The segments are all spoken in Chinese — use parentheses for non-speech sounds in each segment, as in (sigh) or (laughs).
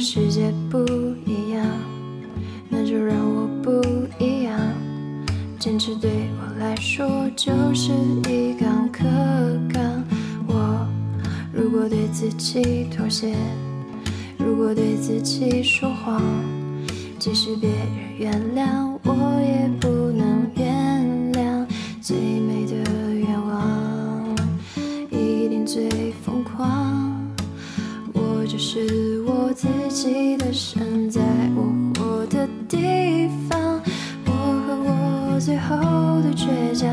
世界不一样，那就让我不一样。坚持对我来说就是一杠可杠。我如果对自己妥协，如果对自己说谎，即使别人原谅，我也不能原谅。最美的愿望，一定最疯狂。我就是自己的神，在我活的地方。我和我最后的倔强，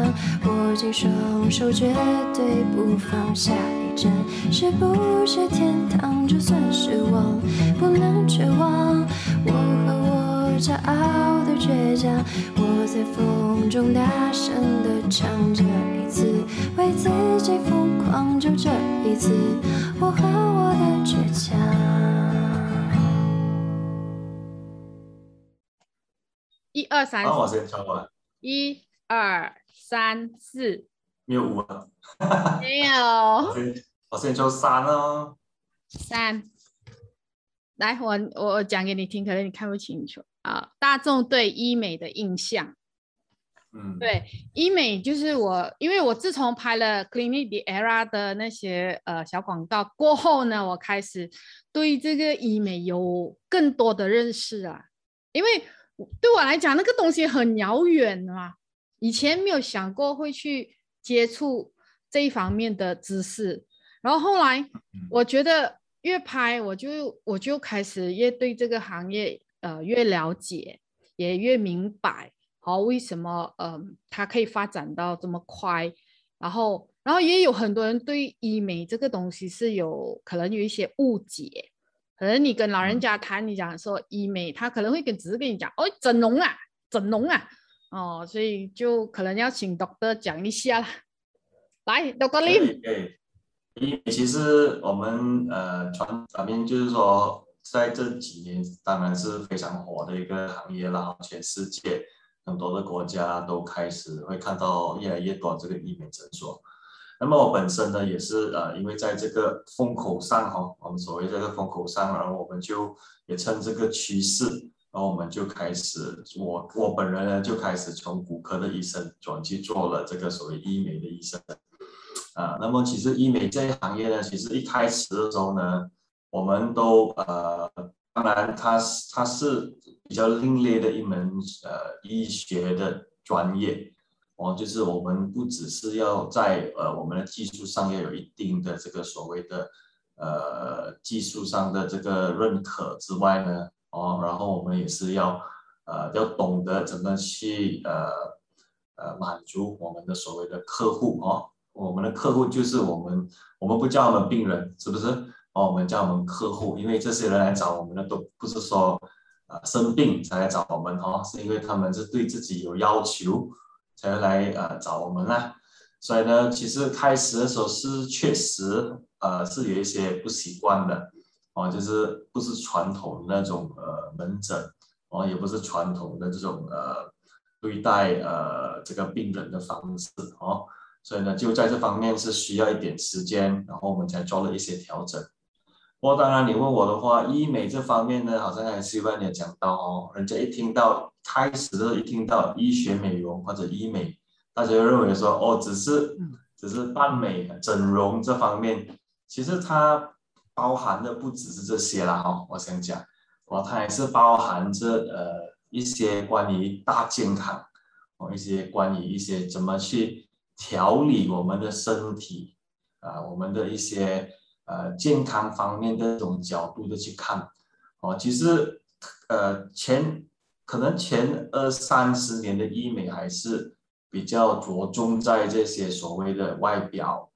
握紧双手，绝对不放下。一站是不是天堂？就算失望，不能绝望。我和我骄傲的倔强，我在风中大声的唱。这一次为自己疯狂，就这一次，我和我的倔强。二三然后我先唱完，一二三四，没有五啊，没有 (laughs) 我先我先抽三哦。三。来，我我我讲给你听，可能你看不清楚啊。大众对医美的印象，嗯，对医美就是我，因为我自从拍了 Clinic the Era 的那些呃小广告过后呢，我开始对这个医美有更多的认识啊。因为我对我来讲，那个东西很遥远啊，以前没有想过会去接触这一方面的知识，然后后来我觉得越拍，我就我就开始越对这个行业呃越了解，也越明白。哦，为什么嗯它可以发展到这么快？然后，然后也有很多人对医美这个东西是有可能有一些误解。可能你跟老人家谈，你讲说医美，他可能会跟只是跟你讲，哦，整容啊，整容啊，哦，所以就可能要请 doctor 讲一下啦。来，doctor Lim，其实我们呃传反面就是说，在这几年当然是非常火的一个行业啦，全世界很多的国家都开始会看到越来越多这个医美诊所。那么我本身呢也是呃，因为在这个风口上哈、我们所谓这个风口上，然后我们就也趁这个趋势，然后我们就开始，我我本人呢就开始从骨科的医生转去做了这个所谓医美的医生。啊，那么其实医美这一行业呢，其实一开始的时候呢，我们都呃，当然它是它是比较另类的一门呃医学的专业哦，就是我们不只是要在呃我们的技术上要有一定的这个所谓的呃技术上的这个认可之外呢，哦，然后我们也是要呃要懂得怎么去呃呃满足我们的所谓的客户哦。我们的客户就是我们，我们不叫他们病人，是不是？哦，我们叫我们客户，因为这些人来找我们的都不是说呃生病才来找我们哦，是因为他们是对自己有要求才来呃找我们啦。所以呢，其实开始的时候是确实呃是有一些不习惯的哦，就是不是传统的那种呃门诊哦，也不是传统的这种呃对待呃这个病人的方式哦。所以呢，就在这方面是需要一点时间，然后我们才做了一些调整。不过当然，你问我的话，医美这方面呢，好像还是有点讲到哦，人家一听到开始的时候一听到医学美容或者医美，大家就认为说哦，只是只是扮美、整容这方面，其实它包含的不只是这些啦哈。我想讲，哦，它还是包含着呃一些关于大健康，哦，一些关于一些怎么去。调理我们的身体，啊，我们的一些呃健康方面的这种角度的去看，哦，其实呃前可能前二三十年的医美还是比较着重在这些所谓的外表，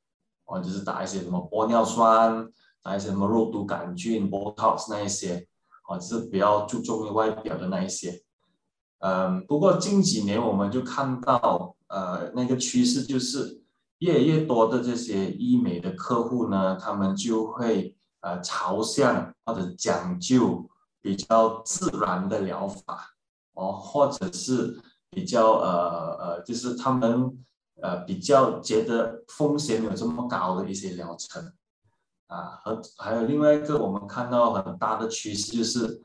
哦，就是打一些什么玻尿酸，打一些什么肉毒杆菌、Botox 那一些，哦，就是比较注重于外表的那一些。嗯，不过近几年我们就看到。呃，那个趋势就是越来越多的这些医美的客户呢，他们就会呃朝向或者讲究比较自然的疗法哦，或者是比较呃呃，就是他们呃比较觉得风险有这么高的一些疗程啊，和还有另外一个我们看到很大的趋势就是，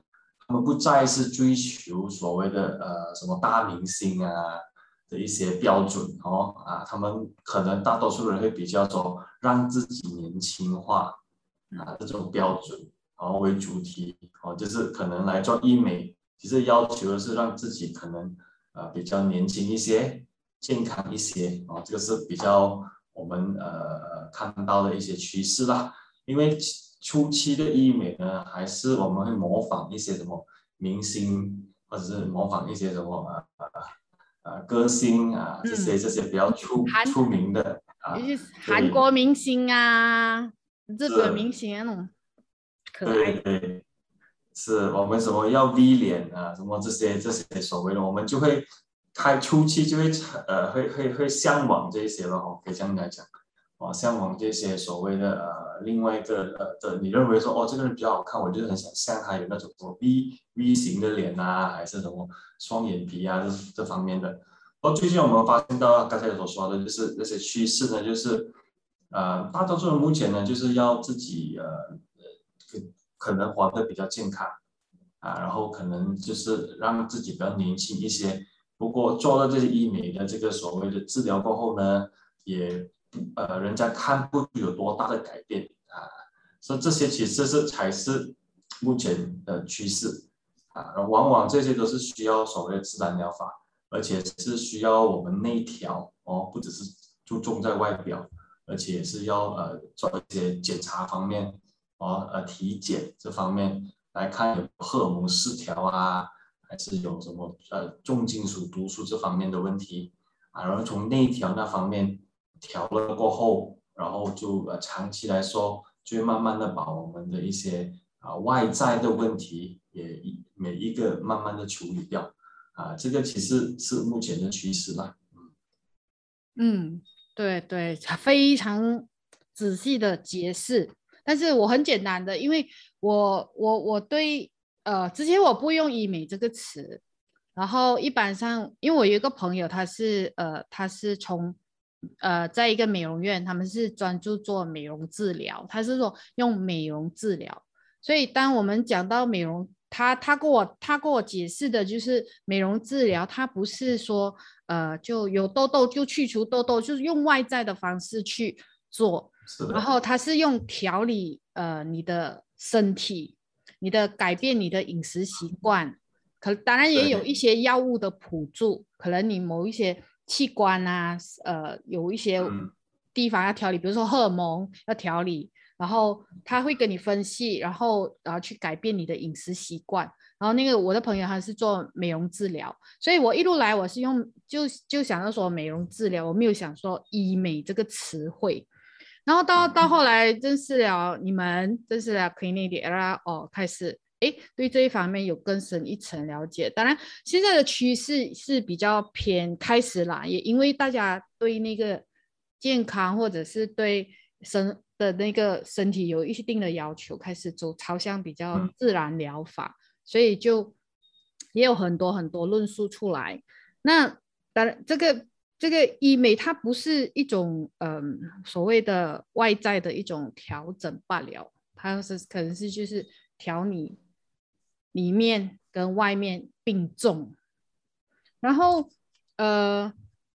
他们不再是追求所谓的呃什么大明星啊的一些标准哦啊，他们可能大多数人会比较说让自己年轻化啊这种标准然后为主题哦，就是可能来做医美，其实要求的是让自己可能呃比较年轻一些。健康一些啊，这个是比较我们呃看到的一些趋势啦。因为初期的医美呢，还是我们会模仿一些什么明星，或者是模仿一些什么呃呃歌星啊，这些这些比较出出名的啊，韩国明星啊，日本明星那种可爱。对对，是我们什么要 V 脸啊，什么这些这些所谓的，我们就会。开初期就会呃会会会向往这些了哦，可以这样来讲，哦向往这些所谓的呃另外一个呃的，你认为说哦这个人比较好看，我就很想像他有那种什么 V V 型的脸啊，还是什么双眼皮啊这这方面的。哦，最近我们发现到刚才所说的就是那些趋势呢，就是呃大多数人目前呢就是要自己呃可能活得比较健康啊，然后可能就是让自己比较年轻一些。不过做了这些医美的这个所谓的治疗过后呢，也呃人家看不出有多大的改变啊，所以这些其实是才是目前的趋势啊，往往这些都是需要所谓的自然疗法，而且是需要我们内调哦，不只是注重在外表，而且是要呃做一些检查方面哦，呃体检这方面来看有荷尔蒙失调啊。还是有什么呃重金属毒素这方面的问题啊，然后从内调那方面调了过后，然后就呃长期来说，就会慢慢的把我们的一些啊外在的问题也一每一个慢慢的处理掉啊，这个其实是目前的趋势吧。嗯，对对，非常仔细的解释，但是我很简单的，因为我我我对。呃，之前我不用医美这个词，然后一般上，因为我有一个朋友，他是呃，他是从呃，在一个美容院，他们是专注做美容治疗，他是说用美容治疗，所以当我们讲到美容，他他跟我他跟我解释的就是美容治疗，他不是说呃就有痘痘就去除痘痘，就是用外在的方式去做，然后他是用调理呃你的身体。你的改变，你的饮食习惯，可当然也有一些药物的辅助，可能你某一些器官啊，呃，有一些地方要调理，比如说荷尔蒙要调理，然后他会跟你分析，然后然后去改变你的饮食习惯。然后那个我的朋友他是做美容治疗，所以我一路来我是用就就想要说美容治疗，我没有想说医美这个词汇。然后到到后来认识了你们，认识了 Clinic Era 哦，开始哎对这一方面有更深一层了解。当然现在的趋势是比较偏开始啦，也因为大家对那个健康或者是对身的那个身体有一定的要求，开始走朝向比较自然疗法，所以就也有很多很多论述出来。那当然这个。这个医美它不是一种嗯所谓的外在的一种调整罢了，它是可能是就是调你里面跟外面并重，然后呃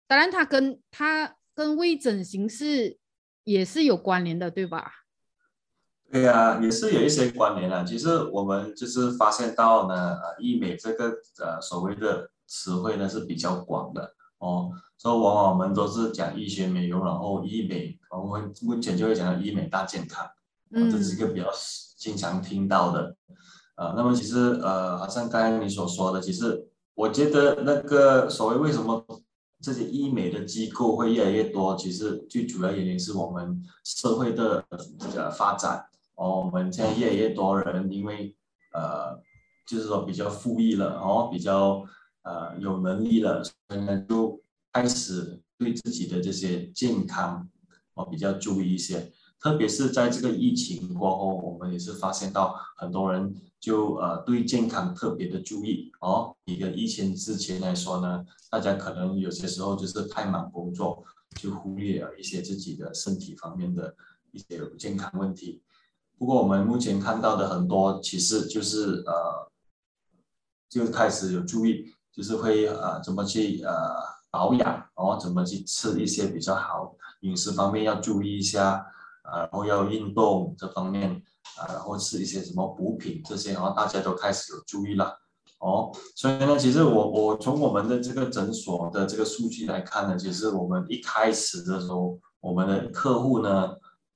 当然它跟它跟微整形是也是有关联的，对吧？对呀，也是有一些关联的。其实我们就是发现到呢，呃，医美这个呃所谓的词汇呢是比较广的哦。所以往往我们都是讲医学美容，然后医美，我们目前就会讲到医美大健康，这是一个比较经常听到的。呃，那么其实呃，好像刚才你所说的，其实我觉得那个所谓为什么这些医美的机构会越来越多，其实最主要原因是我们社会的这个发展。哦，我们现在越来越多人因为呃，就是说比较富裕了，哦，比较呃有能力了，所以呢就。开始对自己的这些健康哦比较注意一些，特别是在这个疫情过后，我们也是发现到很多人就呃对健康特别的注意哦。比个疫情之前来说呢，大家可能有些时候就是太忙工作，就忽略了一些自己的身体方面的一些健康问题不过我们目前看到的很多，其实就是呃，就开始有注意，就是会呃怎么去呃保养，然后怎么去吃一些比较好，饮食方面要注意一下，呃，然后要运动这方面，啊，然后吃一些什么补品这些，然后大家都开始有注意了。哦，所以呢，其实我我从我们的这个诊所的这个数据来看呢，其实我们一开始的时候，我们的客户呢，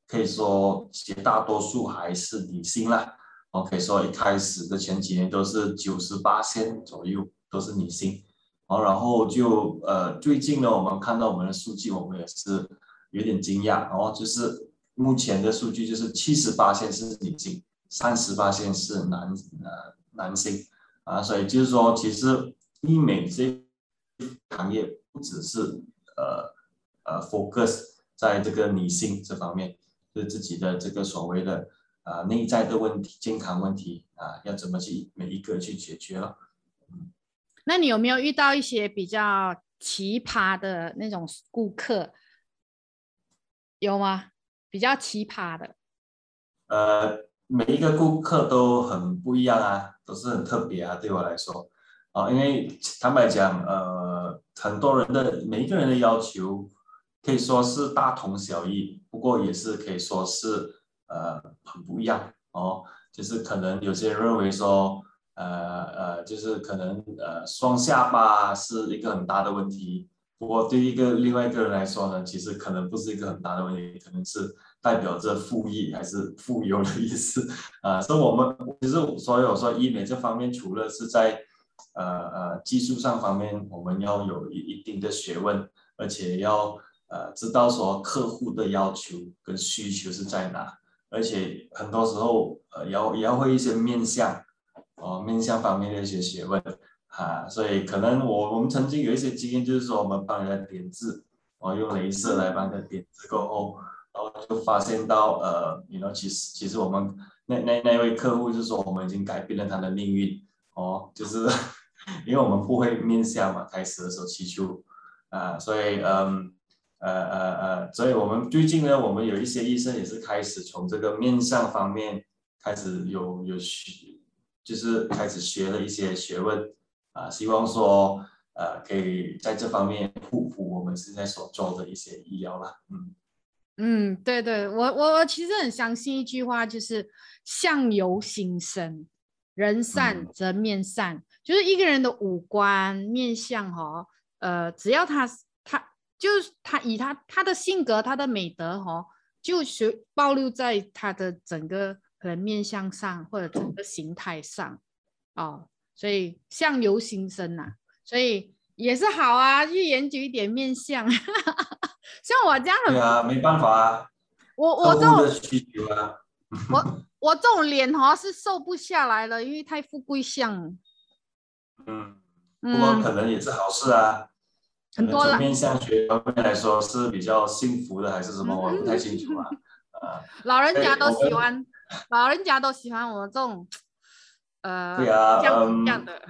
可以说绝大多数还是女性啦。我可以说一开始的前几年都是九十八线左右都是女性，哦，然后就呃最近呢，我们看到我们的数据，我们也是有点惊讶，然后就是目前的数据就是七十八线是女性，三十八线是男呃男性。啊，所以就是说，其实医美这行业不只是呃呃 focus 在这个女性这方面，就自己的这个所谓的啊内在的问题、健康问题啊，要怎么去每一个去解决了。那你有没有遇到一些比较奇葩的那种顾客？有吗？比较奇葩的？呃。每一个顾客都很不一样啊，都是很特别啊，对我来说，啊，因为坦白讲，呃，很多人的每一个人的要求可以说是大同小异，不过也是可以说是呃很不一样哦。就是可能有些人认为说，呃呃，就是可能呃双下巴是一个很大的问题，不过对一个另外一个人来说呢，其实可能不是一个很大的问题，可能是。代表着富裕还是富有的意思啊？所以，我们其实所有说医美这方面，除了是在呃呃技术上方面，我们要有一一定的学问，而且要呃知道说客户的要求跟需求是在哪，而且很多时候呃要也要会一些面相哦面相方面的一些学问啊。所以，可能我我们曾经有一些经验，就是说我们帮人家点痣，哦用镭射来帮他点痣过后。然后就发现到，呃，你 know，其实其实我们那那那位客户就说，我们已经改变了他的命运，哦，就是 (laughs) 因为我们不会面相嘛，开始的时候祈求，啊，所以，嗯，呃呃呃，所以我们最近呢，我们有一些医生也是开始从这个面相方面开始有有学，就是开始学了一些学问，啊，希望说，呃，可以在这方面互补我们现在所做的一些医疗啦，嗯。嗯，对对，我我我其实很相信一句话，就是相由心生，人善则面善。就是一个人的五官面相哈，呃，只要他他就是他以他他的性格、他的美德哈，就学暴露在他的整个可能面相上或者整个形态上哦。所以相由心生呐，所以也是好啊，去研究一点面相。(laughs) 像我这样的，对啊，没办法啊。我我这种需求啊，我 (laughs) 我这种脸哈是瘦不下来了，因为太富贵相。嗯，不过可能也是好事啊。很多从面相学方面来说是比较幸福的，还是什么？我不太清楚啊。啊，老人家都喜欢，(laughs) 老人家都喜欢我们这种，呃，对啊，这样的。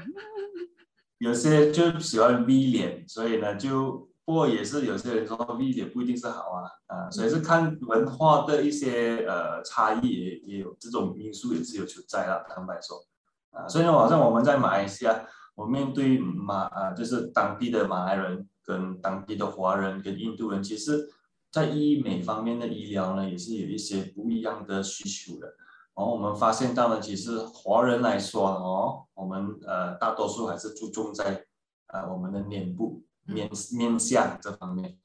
有些就喜欢 V 脸，所以呢就。不过也是有些人说 V 脸不一定是好啊，啊，所以是看文化的一些呃差异也也有这种因素也是有存在啦，坦白说，啊，所以呢，好像我们在马来西亚，我面对马啊，就是当地的马来人跟当地的华人跟印度人，其实，在医美方面的医疗呢，也是有一些不一样的需求的。然后我们发现到呢，其实华人来说哦，我们呃大多数还是注重在呃我们的脸部。面面相这方面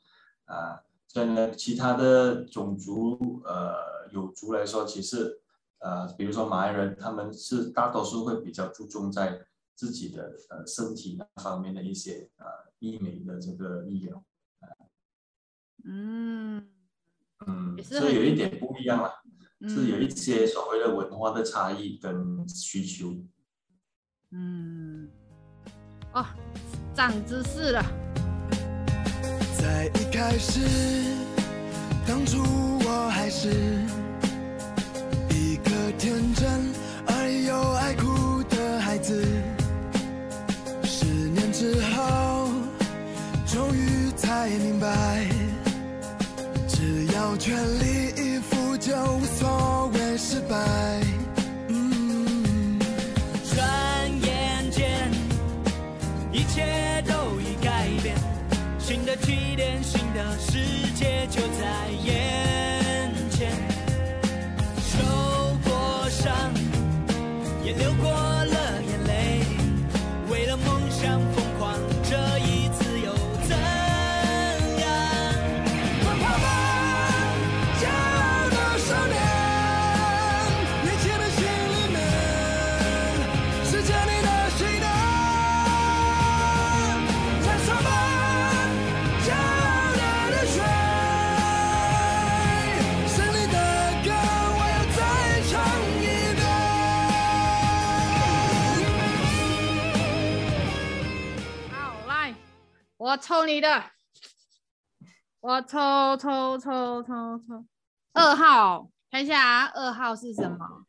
啊，所以呢，其他的种族呃有族来说，其实呃，比如说马来人，他们是大多数会比较注重在自己的呃身体那方面的一些呃医美的这个医疗嗯嗯，所以有一点不一样了，是有一些所谓的文化的差异跟需求。嗯，哦，长知识了。在一开始，当初我还是一个天真而又爱哭的孩子。十年之后，终于才明白，远离我抽你的，我抽抽抽抽抽，二号，看一下啊，二号是什么？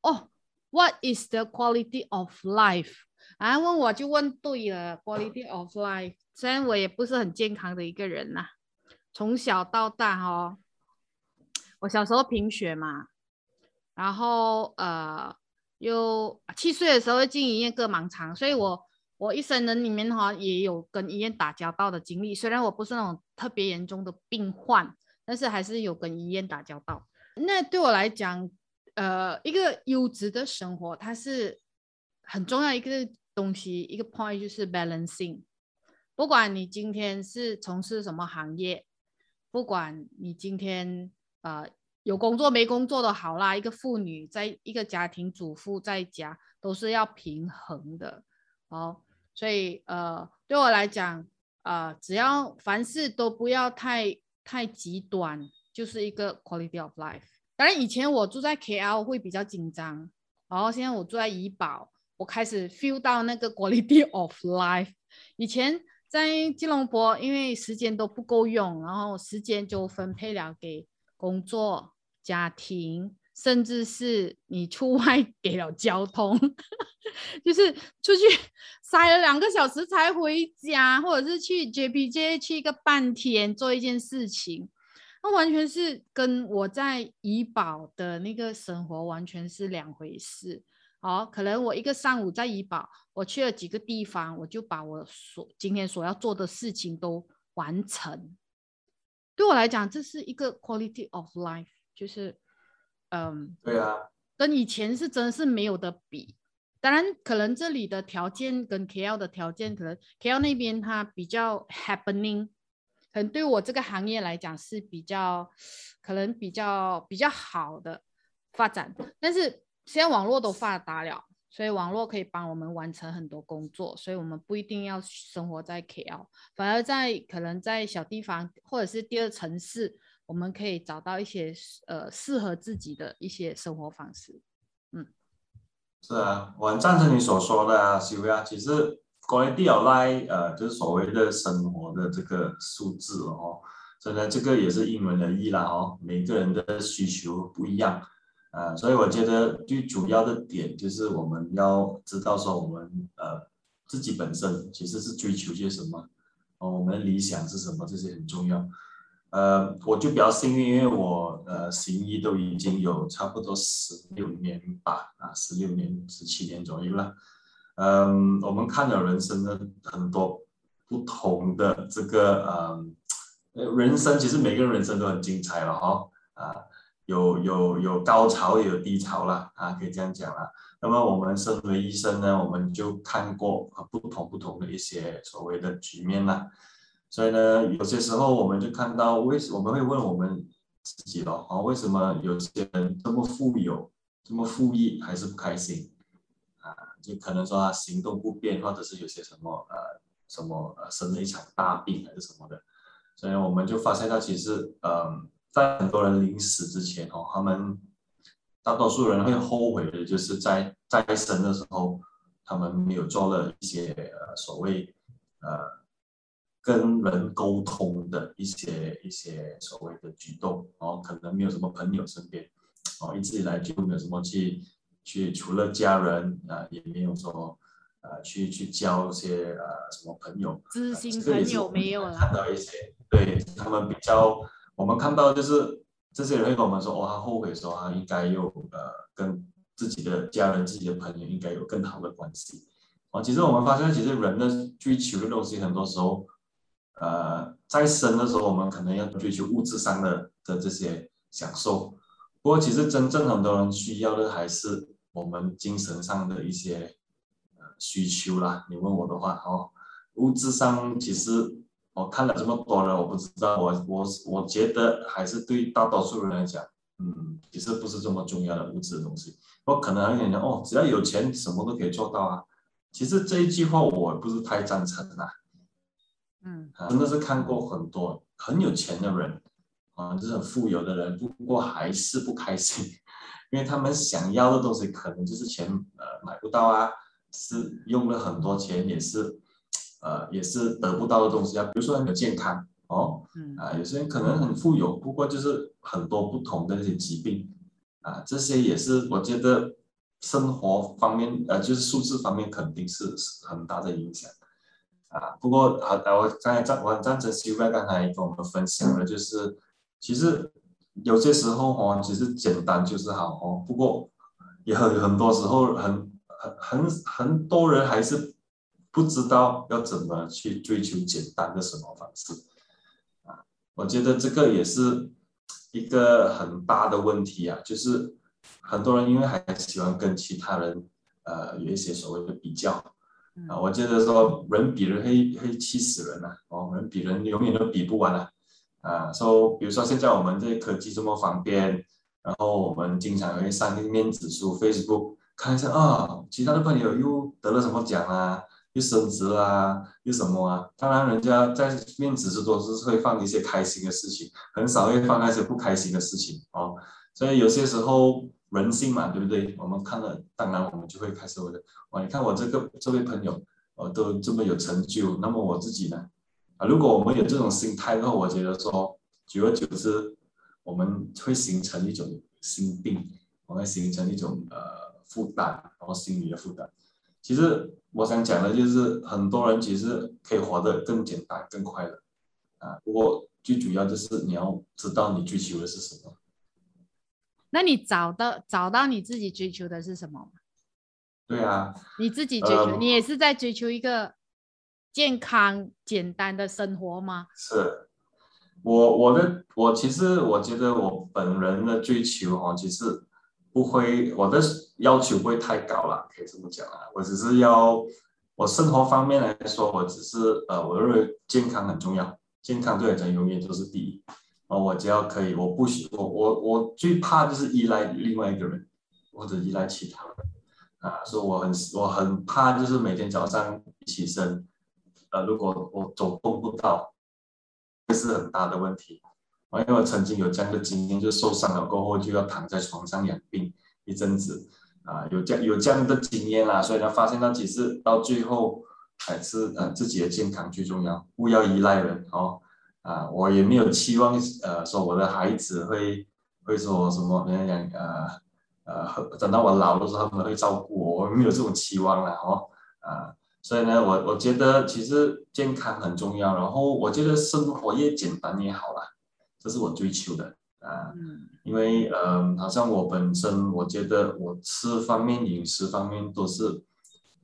哦、w h a t is the quality of life？啊，问我就问对了，quality of life。虽然我也不是很健康的一个人呐、从小到大哦，我小时候贫血嘛，然后呃，又七岁的时候进医院割盲肠，所以我我一生人里面哈也有跟医院打交道的经历。虽然我不是那种特别严重的病患，但是还是有跟医院打交道。那对我来讲，呃，一个优质的生活，它是很重要一个东西，一个 point 就是 balancing。不管你今天是从事什么行业，不管你今天呃有工作没工作都好啦，一个妇女在一个家庭主妇在家都是要平衡的哦。所以呃，对我来讲，呃，只要凡事都不要太太极端，就是一个 quality of life。当然，以前我住在 KL 会比较紧张，然后现在我住在怡保，我开始 feel 到那个 (laughs) quality of life。以前在吉隆坡，因为时间都不够用，然后时间就分配了给工作、家庭，甚至是你出外 (laughs) 给了交通，(laughs) 就是出去塞了两个小时才回家，或者是去 JPJ 去一个半天做一件事情，那完全是跟我在怡保的那个生活完全是两回事。好，可能我一个上午在怡保，我去了几个地方，我就把我所今天所要做的事情都完成。对我来讲，这是一个 quality of life，就是，嗯，对啊，跟以前是真的是没有的比。当然，可能这里的条件跟 KL 的条件，可能 KL 那边它比较 happening，可能对我这个行业来讲是比较，可能比较比较好的发展。但是现在网络都发达了，所以网络可以帮我们完成很多工作，所以我们不一定要生活在 KL，反而在可能在小地方或者是第二城市，我们可以找到一些呃适合自己的一些生活方式。嗯是啊，我很赞成你所说的啊，修亚。其实 quality of life，呃，就是所谓的生活的这个数字哦，真的这个也是因人而异啦哦，每个人的需求不一样呃、所以我觉得最主要的点就是我们要知道说我们呃自己本身其实是追求些什么，哦，我们理想是什么，这些很重要。呃，我就比较幸运，因为我呃行医都已经有差不多十六年吧，啊，十六年、十七年左右了。嗯，我们看了人生的很多不同的这个，呃人生其实每个人人生都很精彩了哈、啊，有有有高潮也有低潮啦，啊，可以这样讲啦。那么我们身为医生呢，我们就看过呃不同不同的一些所谓的局面啦。所以呢，有些时候我们就看到为什我们会问我们自己咯，啊，为什么有些人这么富有、这么富裕还是不开心？啊，就可能说他行动不便，或者是有些什么呃什么呃生了一场大病还是什么的，所以我们就发现到其实嗯，在很多人临死之前哦，他们大多数人会后悔的，就是在在生的时候，他们没有做了一些呃所谓呃跟人沟通的一些一些所谓的举动，哦，可能没有什么朋友身边，哦，一直以来就没有什么去去除了家人啊、也没有说呃去去交一些呃什么朋友，知心朋友没有啦看到一些对他们比较，我们看到就是这些人会跟我们说，哦，他后悔说他应该有呃跟自己的家人、自己的朋友应该有更好的关系。哦，其实我们发现，其实人的追求的东西，很多时候，呃，在生的时候，我们可能要追求物质上的的这些享受，不过其实真正很多人需要的还是我们精神上的一些呃需求啦。你问我的话，哦，物质上其实我看了这么多人，我不知道，我我我觉得还是对大多数人来讲，嗯，其实不是这么重要的物质的东西。我可能有点讲，哦，只要有钱，什么都可以做到啊。其实这一句话我不是太赞成啦，嗯啊真的是看过很多很有钱的人，啊，就是很富有的人，不过还是不开心，(laughs) 因为他们想要的东西可能就是钱呃买不到啊，是用了很多钱也是，呃也是得不到的东西啊，比如说很有健康哦，嗯啊有些人可能很富有，不过就是很多不同的那些疾病，啊这些也是我觉得。生活方面，呃，就是数字方面肯定是是很大的影响，啊，不过好，我刚才赞我很赞成 s y l 刚才跟我们分享的，就是其实有些时候哦，其实简单就是好哦，不过也很很多时候很很很很多人还是不知道要怎么去追求简单的生活方式，啊，我觉得这个也是一个很大的问题啊，就是。很多人因为还喜欢跟其他人，呃，有一些所谓的比较，啊，我觉得说人比人会会气死人呐，哦，人比人永远都比不完啊，啊，说比如说现在我们这些科技这么方便，然后我们经常会上面子书 Facebook 看一下啊，其他的朋友又得了什么奖啊，又升职啦，又什么啊，当然人家在面子书都是会放一些开心的事情，很少会放那些不开心的事情哦，所以有些时候。人性嘛，对不对？我们看了，当然我们就会开始我的，哇，你看我这个这位朋友，呃，都这么有成就，那么我自己呢？啊，如果我们有这种心态的话，我觉得说，久而久之，我们会形成一种心病，我会形成一种呃负担，然后心理的负担。其实我想讲的就是，很多人其实可以活得更简单、更快乐，啊，不过最主要就是你要知道你追求的是什么。那你找到找到你自己追求的是什么吗？对啊，你自己追求，你也是在追求一个健康简单的生活吗？是，我我的我其实我觉得我本人的追求哦，其实不会我的要求不会太高了，可以这么讲啊。我只是要我生活方面来说，我只是呃，我认为健康很重要，健康对我来讲永远都是第一。哦，我只要可以，我不许我我我最怕就是依赖另外一个人，或者依赖其他人啊，所以我很我很怕就是每天早上起身，呃，如果我走动不到，这是很大的问题。啊，因为我曾经有这样的经验，就受伤了过后就要躺在床上养病一阵子啊，有这样有这样的经验啦，所以呢，发现到其实到最后还是呃自己的健康最重要，不要依赖人哦。啊，我也没有期望，呃，说我的孩子会会说什么，人家讲，呃，呃，等到我老的时候他们会照顾我，我没有这种期望了哦，啊，所以呢，我我觉得其实健康很重要，然后我觉得生活越简单越好啦，这是我追求的啊，因为嗯，好像我本身我觉得我吃方面饮食方面都是，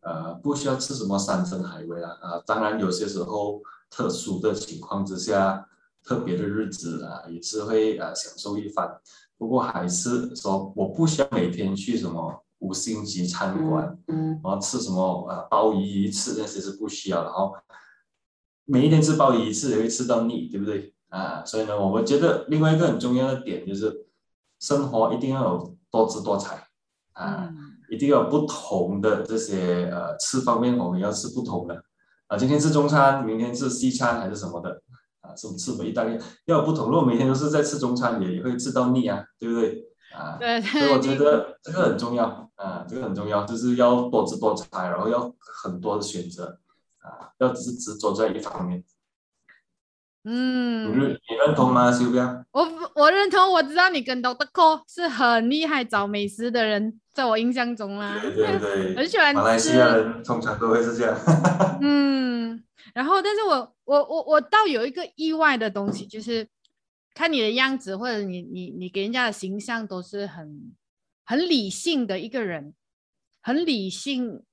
呃，不需要吃什么山珍海味啦，啊，当然有些时候。特殊的情况之下，特别的日子啊，也是会啊享受一番。不过还是说，我不需要每天去什么五星级餐馆，嗯然后吃什么啊鲍鱼一次，那些是不需要的。然后每一天吃鲍鱼一次也会吃到腻，对不对啊？所以呢，我们觉得另外一个很重要的点就是，生活一定要有多姿多彩啊，一定要有不同的这些呃吃方面，我们要吃不同的。啊，今天吃中餐，明天吃西餐还是什么的啊？是吃回意大利要有不同。如果每天都是在吃中餐，也也会吃到腻啊，对不对？啊，对。所以我觉得这个很重要啊，这个很重要，就是要多姿多彩，然后要很多的选择啊，要只是执着在一方面。嗯。你你认同吗，修彪？我我认同，我知道你跟 Doctor Cole 是很厉害找美食的人。在我印象中啦，对对对，很喜欢马来西亚人通常都会是这样。(laughs) (laughs) 嗯，然后，但是我我我我倒有一个意外的东西，就是看你的样子，或者你你你给人家的形象都是很很理性的一个人，很理性，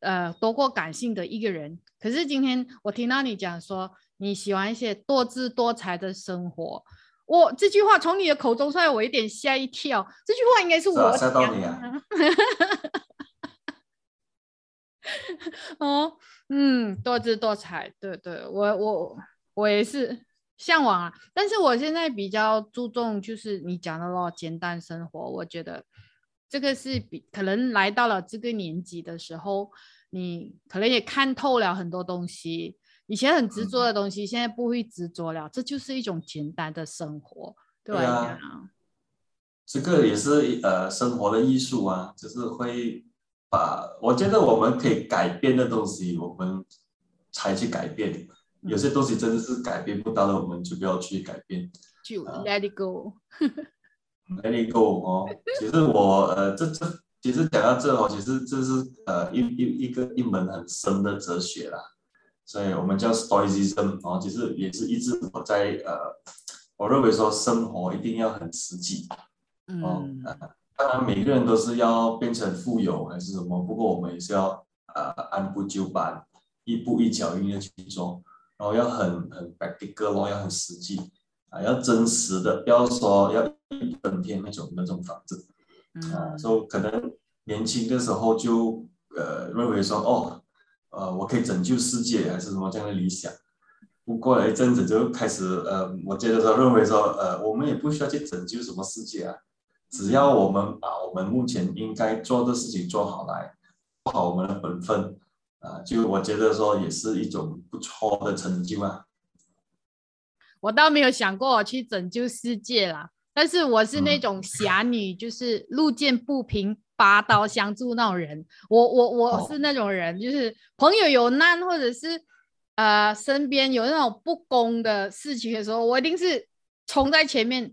呃，多过感性的一个人。可是今天我听到你讲说你喜欢一些多姿多彩的生活，我这句话从你的口中出来，我有点吓一跳。这句话应该是我吓到讲的你啊 (laughs) 哦，嗯，多姿多彩，对对，我我我也是向往啊，但是我现在比较注重就是你讲的咯，简单生活，我觉得这个是比可能来到了这个年纪的时候，你可能也看透了很多东西，以前很执着的东西，现在不会执着了，这就是一种简单的生活，对啊这个也是呃生活的艺术啊，就是会把我觉得我们可以改变的东西，我们才去改变。有些东西真的是改变不到的，我们就不要去改变。(laughs) 就啊 let it go，Let (laughs) it go 哦。其实我呃，这这其实讲到这哦，其实这是呃一一一个一门很深的哲学啦，所以我们叫 Stoicism 哦，其实也是一直我在呃，我认为说生活一定要很实际哦。嗯呃当然每个人都是要变成富有还是什么，不过我们也是要呃按部就班，一步一脚印的去做，然后要很很 practical 咯，要很实际啊，要真实的，不要说要一整天那种那种房子啊，嗯，就可能年轻的时候就呃认为说哦，呃我可以拯救世界还是什么这样的理想。不过了一阵子就开始，呃，我觉得说认为说，呃，我们也不需要去拯救什么世界啊，只要我们把我们目前应该做的事情做好来，做好我们的本分，啊、就我觉得说也是一种不错的成就啊。我倒没有想过我去拯救世界啦，但是我是那种侠女，就是路见不平拔刀相助那种人。我我我哦是那种人，就是朋友有难或者是呃身边有那种不公的事情的时候，我一定是冲在前面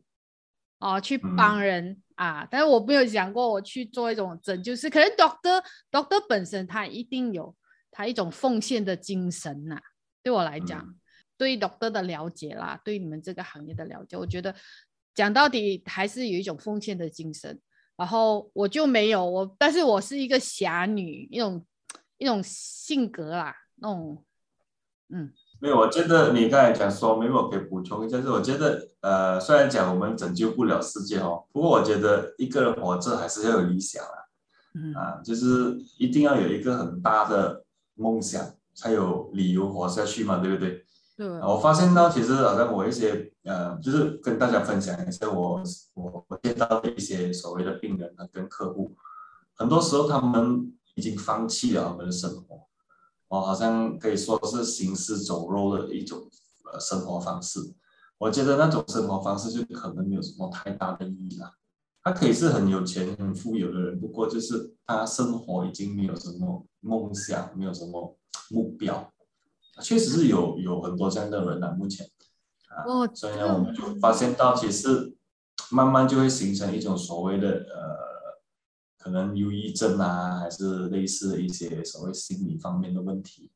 哦去帮嗯人、啊。但是我没有想过我去做一种拯救，是可能 doctor doctor 本身他一定有他一种奉献的精神呐、对我来讲。嗯对 doctor 的了解啦，对你们这个行业的了解，我觉得讲到底还是有一种奉献的精神。然后我就没有我，但是我是一个侠女，一种一种性格啦，那种嗯没有，我觉得你刚才讲说，没有我可以补充一下，就是我觉得，呃，虽然讲我们拯救不了世界哦，不过我觉得一个人活着还是要有理想啊。嗯啊，就是一定要有一个很大的梦想，才有理由活下去嘛，对不对？对，我发现到其实好像我一些呃，就是跟大家分享一下我我我见到的一些所谓的病人啊跟客户，很多时候他们已经放弃了他们的生活，我，好像可以说是行尸走肉的一种呃生活方式。我觉得那种生活方式就可能没有什么太大的意义了。他可以是很有钱、很富有的人，不过就是他生活已经没有什么梦想，没有什么目标。确实是有有很多这样的人啊，目前啊，哦所以呢，我们就发现到，其实慢慢就会形成一种所谓的呃，可能忧郁症啊，还是类似的一些所谓心理方面的问题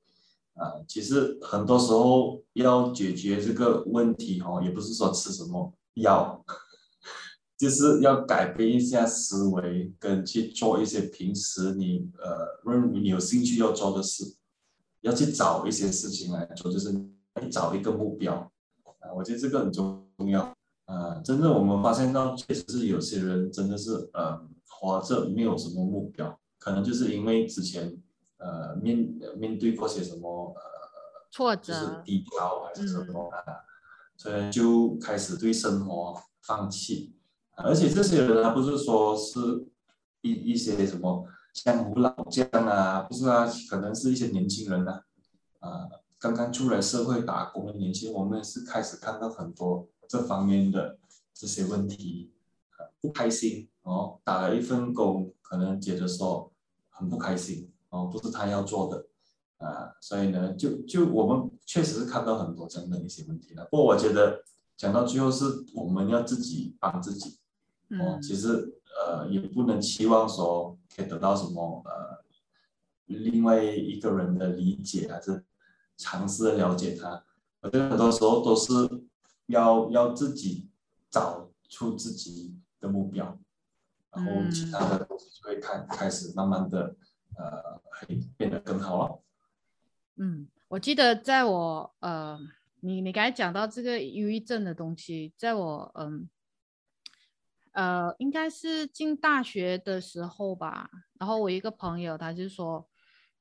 啊。其实很多时候要解决这个问题哦，也不是说吃什么药，(laughs) 就是要改变一下思维，跟去做一些平时你呃认为你有兴趣要做的事。要去找一些事情来做，就是你找一个目标啊，我觉得这个很重要啊。真正我们发现到，确实是有些人真的是呃活着没有什么目标，可能就是因为之前呃面面对过些什么呃挫就是，低潮还是什么啊，所以就开始对生活放弃。啊而且这些人他不是说是一一些什么江湖老将啊，不是啊，可能是一些年轻人啊，啊，刚刚出来社会打工的年轻人，我们是开始看到很多这方面的这些问题，啊不开心哦，打了一份工，可能觉得说很不开心哦，不是他要做的。啊，所以呢，就就我们确实是看到很多这样的一些问题了。不过我觉得讲到最后是我们要自己帮自己哦，嗯其实呃也不能期望说可以得到什么呃另外一个人的理解，还是尝试了解他。我觉得很多时候都是要要自己找出自己的目标，然后其他的东西就会开开始慢慢的呃会变得更好了。嗯，我记得在我呃，你你刚才讲到这个抑郁症的东西，在我嗯呃，应该是进大学的时候吧。然后我一个朋友他就说，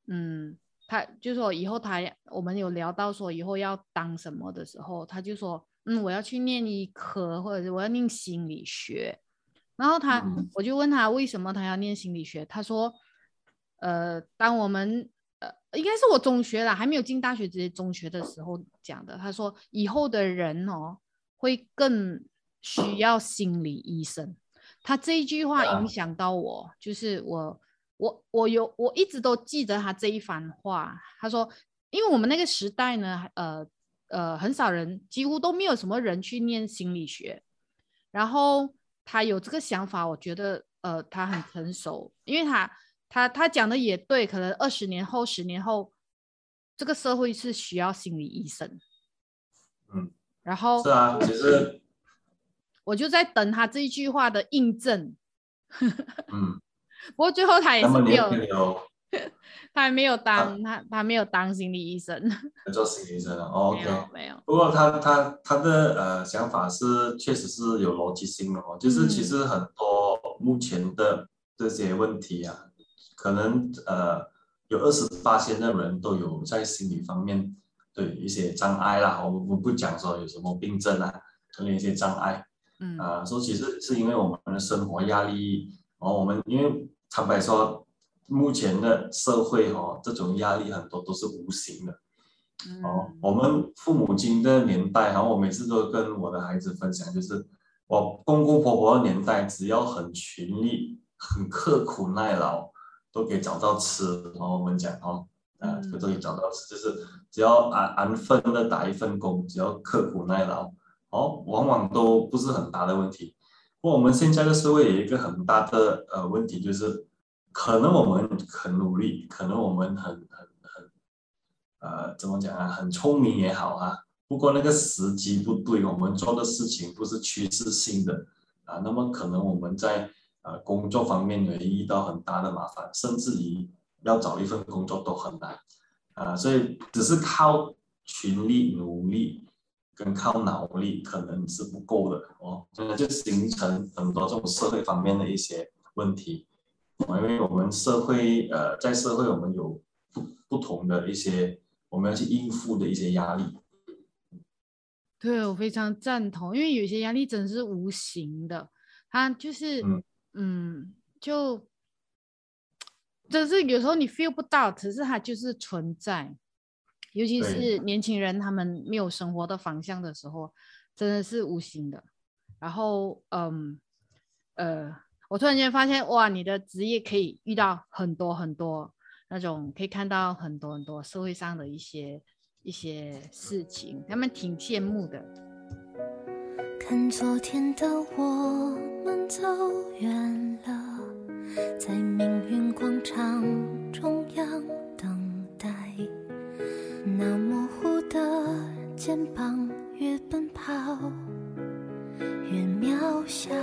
嗯，他就说以后他我们有聊到说以后要当什么的时候，他就说，嗯，我要去念医科，或者是我要念心理学。然后他我就问他为什么他要念心理学，他说，呃，当我们呃，应该是我中学了，还没有进大学，直接中学的时候讲的。他说以后的人哦，会更需要心理医生。他这一句话影响到我，就是我我我有我一直都记得他这一番话。他说，因为我们那个时代呢，呃呃，很少人，几乎都没有什么人去念心理学。然后他有这个想法，我觉得呃，他很成熟，因为他。他他讲的也对，可能二十年后、十年后，这个社会是需要心理医生。嗯，然后是啊，其实我就在等他这一句话的印证。嗯，(laughs) 不过最后他也是没有，有 (laughs) 他还没有当他他没有当心理医生，做心理医生了。OK，没有没有。不过他他他的呃想法是确实是有逻辑性的哦，就是其实很多目前的这些问题啊。可能呃有二十八线的人都有在心理方面对一些障碍啦，我们不讲说有什么病症啊，可能一些障碍，嗯啊，说其实是因为我们的生活压力，然后我们因为坦白说，目前的社会哦，这种压力很多都是无形的，哦，我们父母亲的年代，然后我每次都跟我的孩子分享，就是我公公婆婆的年代，只要很勤力、很刻苦耐劳。都可以找到吃，然后我们讲哦，啊，都可以找到吃，就是只要安安分的打一份工，只要刻苦耐劳，哦，往往都不是很大的问题。不过我们现在的社会有一个很大的呃问题，就是可能我们很努力，可能我们很很很呃怎么讲啊，很聪明也好啊，不过那个时机不对，我们做的事情不是趋势性的啊，那么可能我们在。呃，工作方面也遇到很大的麻烦，甚至于要找一份工作都很难，啊，所以只是靠群力努力跟靠脑力可能是不够的哦，真的就形成很多这种社会方面的一些问题，因为我们社会呃在社会我们有不不同的一些我们要去应付的一些压力。对，我非常赞同，因为有些压力真是无形的，它就是。嗯，就就是有时候你 feel 不到，可是它就是存在。尤其是年轻人，他们没有生活的方向的时候，真的是无形的。然后，嗯，呃，我突然间发现，哇，你的职业可以遇到很多很多那种，可以看到很多很多社会上的一些一些事情，他们挺羡慕的。看昨天的我们。走远了，在命运广场中央。那模糊的肩膀，越奔跑越渺小。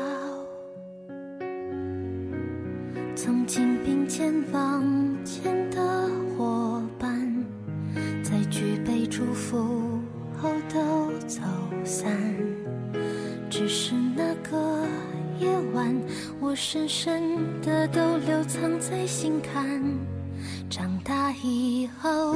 曾经并肩往前的伙伴，在举杯祝福后都走散。只是那个。夜晚，我深深的都留藏在心坎。长大以后，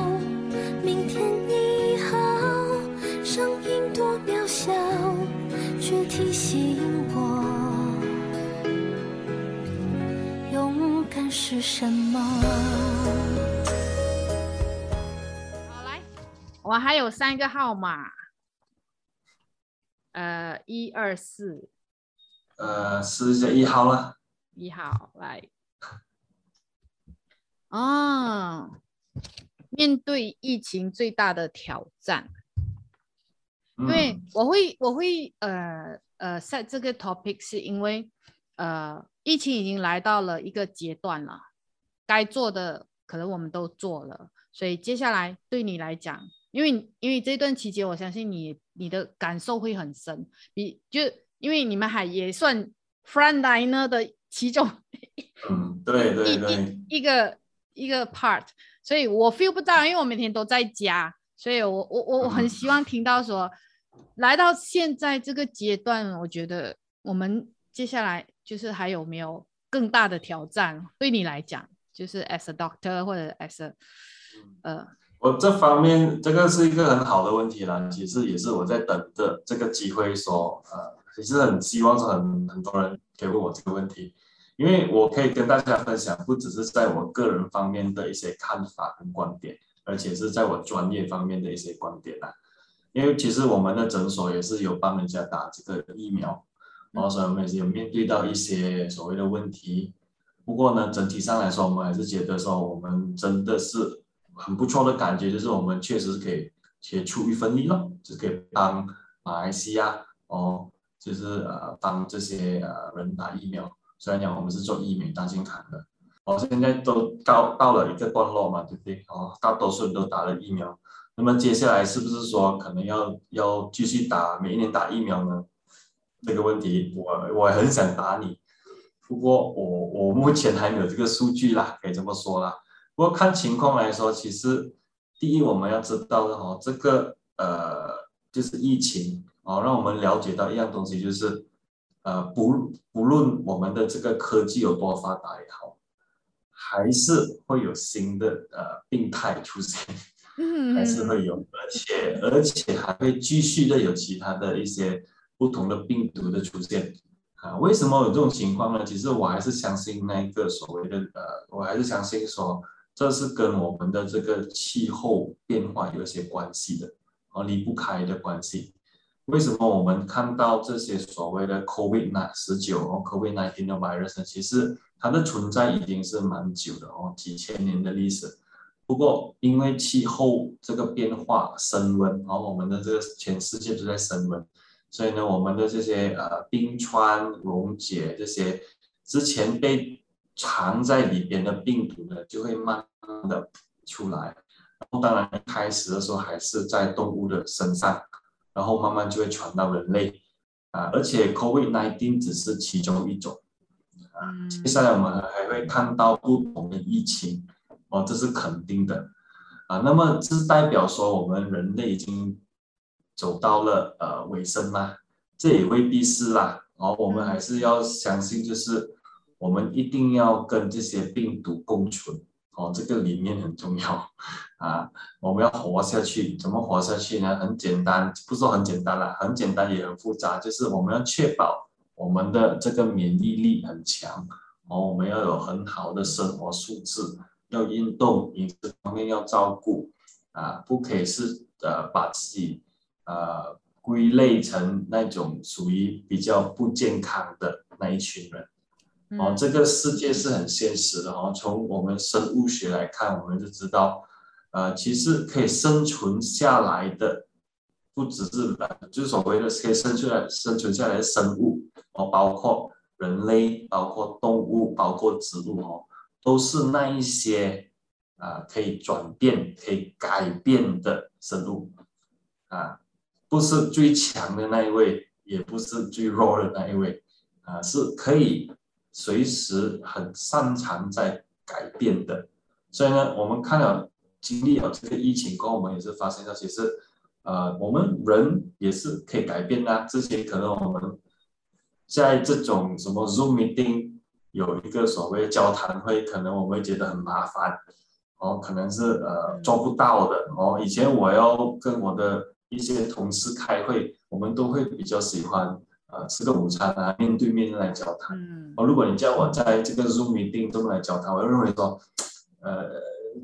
却提醒我，勇敢是什么。好，来，我还有三个号码，呃，一二四，呃，试一下一号了。一号，来。哦，面对疫情最大的挑战，因为嗯我会我会呃呃 set 这个 topic 是因为呃疫情已经来到了一个阶段了，该做的可能我们都做了，所以接下来对你来讲，因为因为这段期间，我相信你你的感受会很深，比就因为你们还也算 frontliner 的其中嗯，对对 (laughs) 一对，一一个一个 part，所以我 feel 不到，因为我每天都在家，所以我我我我很嗯希望听到说，来到现在这个阶段，我觉得我们接下来就是还有没有更大的挑战？对你来讲，就是 as a doctor 或者 as a 呃我这方面这个是一个很好的问题啦，其实也是我在等着这个机会说，呃，其实很希望是很很多人可以问我这个问题，因为我可以跟大家分享，不只是在我个人方面的一些看法跟观点，而且是在我专业方面的一些观点啦。因为其实我们的诊所也是有帮人家打这个疫苗，然后所以我们也是有面对到一些所谓的问题。不过呢，整体上来说，我们还是觉得说，我们真的是很不错的感觉，就是我们确实是可以切出一份力了，就可以帮马来西亚哦，就是呃帮这些呃人打疫苗。虽然讲我们是做医美大健康的，哦，现在都到到了一个段落嘛，对不对？哦，大多数人都打了疫苗，那么接下来是不是说可能要要继续打每一年打疫苗呢？这个问题我我很想打你，不过我我目前还没有这个数据啦，可以这么说啦。不过看情况来说，其实第一我们要知道的哦，这个呃就是疫情哦，让我们了解到一样东西，就是呃不不论我们的这个科技有多发达也好，还是会有新的呃病态出现。嗯还是会有，而且而且还会继续的有其他的一些不同的病毒的出现啊。为什么有这种情况呢？其实我还是相信那个所谓的呃，我还是相信说这是跟我们的这个气候变化有一些关系的，啊，离不开的关系。为什么我们看到这些所谓的 COVID 那十九哦 COVID nineteen 的 virus 呢？其实它的存在已经是蛮久的哦，几千年的历史。不过，因为气候这个变化升温，然后我们的这个全世界都在升温，所以呢，我们的这些呃冰川溶解这些之前被藏在里边的病毒呢，就会慢慢的出来。然后当然开始的时候还是在动物的身上，然后慢慢就会传到人类啊，而且 COVID-19 只是其中一种啊，接下来我们还会看到不同的疫情。哦，这是肯定的啊。那么这是代表说我们人类已经走到了呃尾声啦？这也未必是啦。哦，我们还是要相信，就是我们一定要跟这些病毒共存。哦，这个理念很重要啊。我们要活下去，怎么活下去呢？很简单，不是说很简单啦，很简单也很复杂，就是我们要确保我们的这个免疫力很强。哦，我们要有很好的生活素质。要运动，饮食方面要照顾，啊，不可以是呃把自己呃归类成那种属于比较不健康的那一群人。哦，嗯这个世界是很现实的哦。从我们生物学来看，我们就知道，呃，其实可以生存下来的，不只是人，就是所谓的可以生存来生存下来的生物哦，包括人类，包括动物，包括植物哦。都是那一些啊、可以转变、可以改变的生物啊，不是最强的那一位，也不是最弱的那一位啊，是可以随时很擅长在改变的。所以呢，我们看了经历了这个疫情过后，我们也是发现到，其实呃，我们人也是可以改变的啊。之前可能我们在这种什么 Zoom meeting。有一个所谓交谈会，可能我们会觉得很麻烦，哦，可能是呃做不到的哦。以前我要跟我的一些同事开会，我们都会比较喜欢呃吃个午餐啊，面对面来交谈。嗯哦，如果你叫我在这个 Zoom meeting 这么来交谈，我认为说，呃，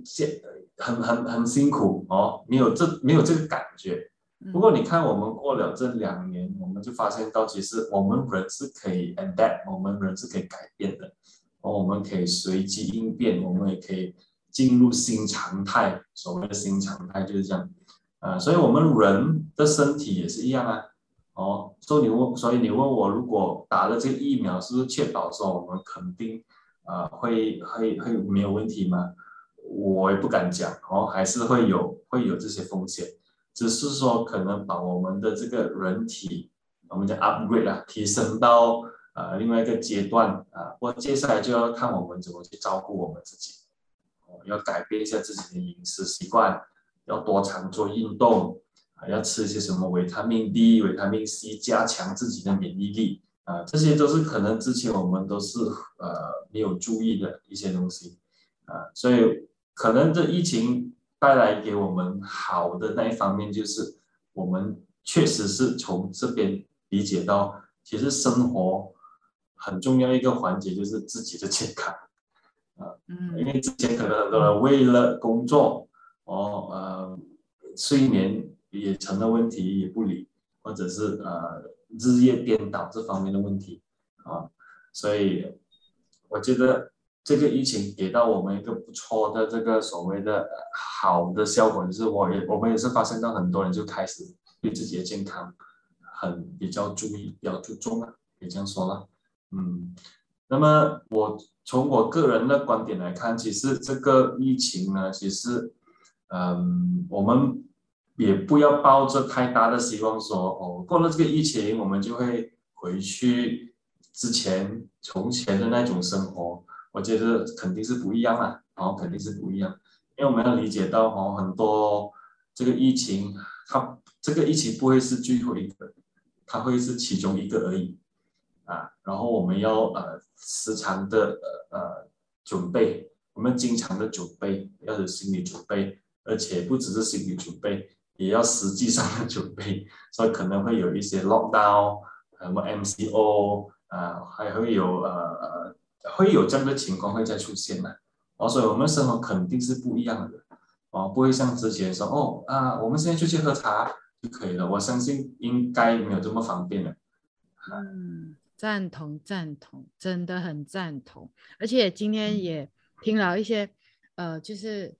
这很很很辛苦哦，没有这没有这个感觉不过你看，我们过了这两年，我们就发现到，其实我们人是可以 adapt，我们人是可以改变的，我们可以随机应变，我们也可以进入新常态。所谓的新常态就是这样，啊，所以我们人的身体也是一样啊。哦，所以你问，所以你问我，如果打了这个疫苗，是不是确保说我们肯定啊会会会没有问题吗？我也不敢讲哦，还是会有会有这些风险。只是说可能把我们的这个人体，我们叫 upgrade 啊，提升到呃另外一个阶段啊，或接下来就要看我们怎么去照顾我们自己，哦，要改变一下自己的饮食习惯，要多常做运动啊，要吃一些什么维他命 D、维他命 C，加强自己的免疫力啊，这些都是可能之前我们都是呃没有注意的一些东西啊，所以可能这疫情。带来给我们好的那一方面，就是我们确实是从这边理解到，其实生活很重要一个环节就是自己的健康啊，嗯，因为之前可能很多人为了工作，哦，呃，睡眠也成了问题，也不理，或者是呃日夜颠倒这方面的问题啊，所以我觉得。这个疫情给到我们一个不错的这个所谓的好的效果，就是我也我们也是发现到很多人就开始对自己的健康很比较注意，比较注重了，也这样说了。嗯，那么我从我个人的观点来看，其实这个疫情呢，其实嗯，我们也不要抱着太大的希望说哦，过了这个疫情，我们就会回去之前从前的那种生活。我觉得肯定是不一样啊，然，哦，肯定是不一样，因为我们要理解到哦，很多这个疫情，它这个疫情不会是最后一个，它会是其中一个而已，啊，然后我们要呃时常的呃呃准备，我们经常的准备，要有心理准备，而且不只是心理准备，也要实际上的准备，所以可能会有一些 lockdown，什么 MCO 啊，还会有呃呃。会有这样的情况会再出现的，哦，所以我们生活肯定是不一样的，哦，不会像之前说，哦啊，我们现在出去喝茶就可以了，我相信应该没有这么方便了。嗯，赞同赞同，真的很赞同，而且今天也听了一些，呃，就是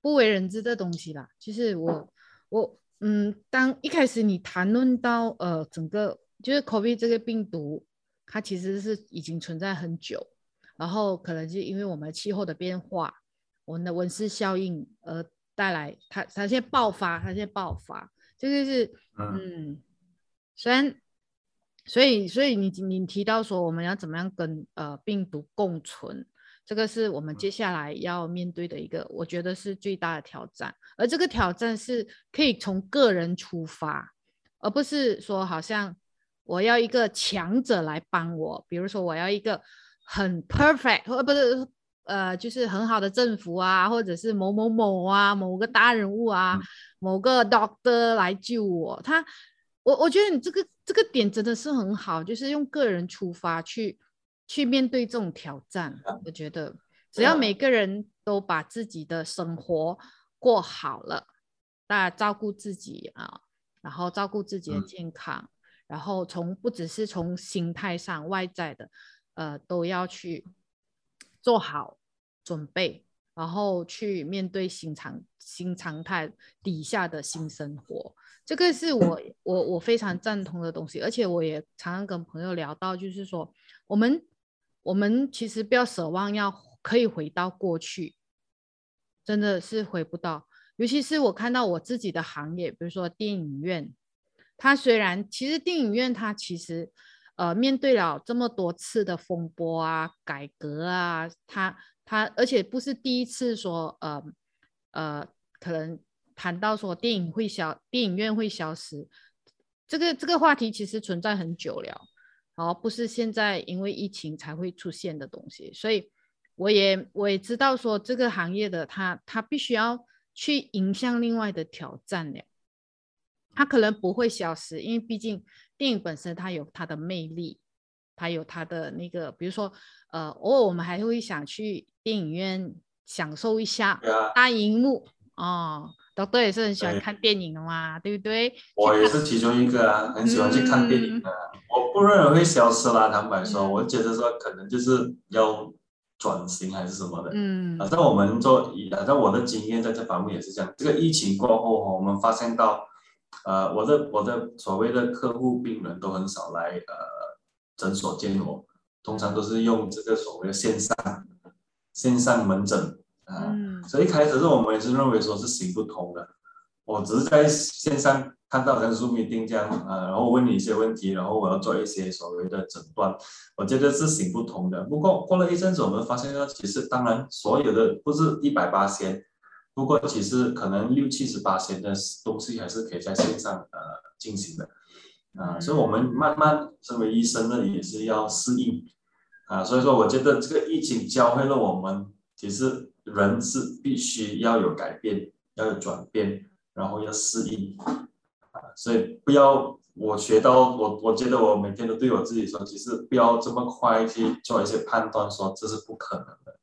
不为人知的东西啦。就是我我嗯，当一开始你谈论到呃整个就是 COVID 这个病毒，它其实是已经存在很久。然后可能就因为我们气候的变化，我们的温室效应而带来它它现在爆发，它现在爆发，这个是嗯，虽然所以所以你你提到说我们要怎么样跟呃病毒共存，这个是我们接下来要面对的一个，我觉得是最大的挑战。而这个挑战是可以从个人出发，而不是说好像我要一个强者来帮我，比如说我要一个。很 perfect，或不是呃，就是很好的政府啊，或者是某某某啊，某个大人物啊，某个 doctor 来救我。他，我我觉得你这个这个点真的是很好，就是用个人出发去去面对这种挑战。我觉得只要每个人都把自己的生活过好了，大家照顾自己啊，然后照顾自己的健康，然后从不只是从心态上外在的。呃，都要去做好准备，然后去面对新常新常态底下的新生活。这个是我我我非常赞同的东西，而且我也常常跟朋友聊到，就是说，我们我们其实不要奢望要可以回到过去，真的是回不到。尤其是我看到我自己的行业，比如说电影院，它虽然其实电影院它其实。呃，面对了这么多次的风波啊、改革啊，他他，而且不是第一次说，呃呃，可能谈到说电影会消，电影院会消失，这个这个话题其实存在很久了，然后不是现在因为疫情才会出现的东西，所以我也我也知道说这个行业的他他必须要去迎向另外的挑战了。它可能不会消失，因为毕竟电影本身它有它的魅力，它有它的那个，比如说，呃，偶尔我们还会想去电影院享受一下大荧幕啊，豆豆也是很喜欢看电影的嘛，对不对？我也是其中一个啊，很喜欢去看电影的。我不认为会消失啦，坦白说，嗯我觉得说可能就是要转型还是什么的。嗯反正我们做，反正我的经验在这方面也是这样。这个疫情过后哦，我们发现到，呃，我的我的所谓的客户病人都很少来呃诊所见我，通常都是用这个所谓的线上线上门诊啊。嗯所以一开始是我们也是认为说是行不通的，我只是在线上看到像 Zoom meeting 这样啊，然后问你一些问题，然后我要做一些所谓的诊断，我觉得是行不通的。不过过了一阵子，我们发现呢，其实当然所有的不是一百八千，不过其实可能六七十八千的东西还是可以在线上呃进行的。啊，嗯。所以我们慢慢身为医生呢，也是要适应。啊，所以说我觉得这个疫情教会了我们，其实人是必须要有改变，要有转变，然后要适应。啊，所以不要我学到我我觉得我每天都对我自己说，其实不要这么快去做一些判断，说这是不可能的，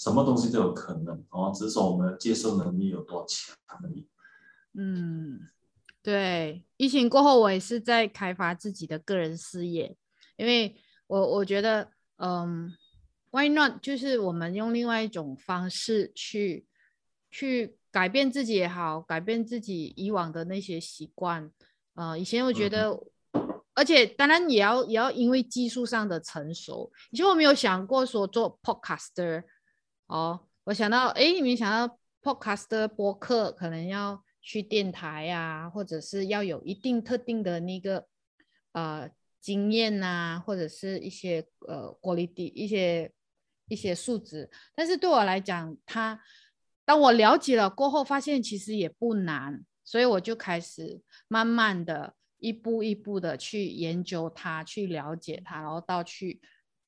什么东西都有可能哦，只是说我们的接受能力有多强而已。嗯，对，疫情过后，我也是在开发自己的个人事业，因为我我觉得，嗯，Why not？就是我们用另外一种方式去去改变自己也好，改变自己以往的那些习惯。呃，以前我觉得，而且当然也要也要因为技术上的成熟，以前我没有想过说做 podcaster，哦，我想到，诶，没想到 podcast 播客可能要去电台啊，或者是要有一定特定的那个呃经验呐、或者是一些呃活力低一些一些素质。但是对我来讲，它当我了解了过后，发现其实也不难，所以我就开始慢慢的一步一步的去研究它，去了解它，然后到去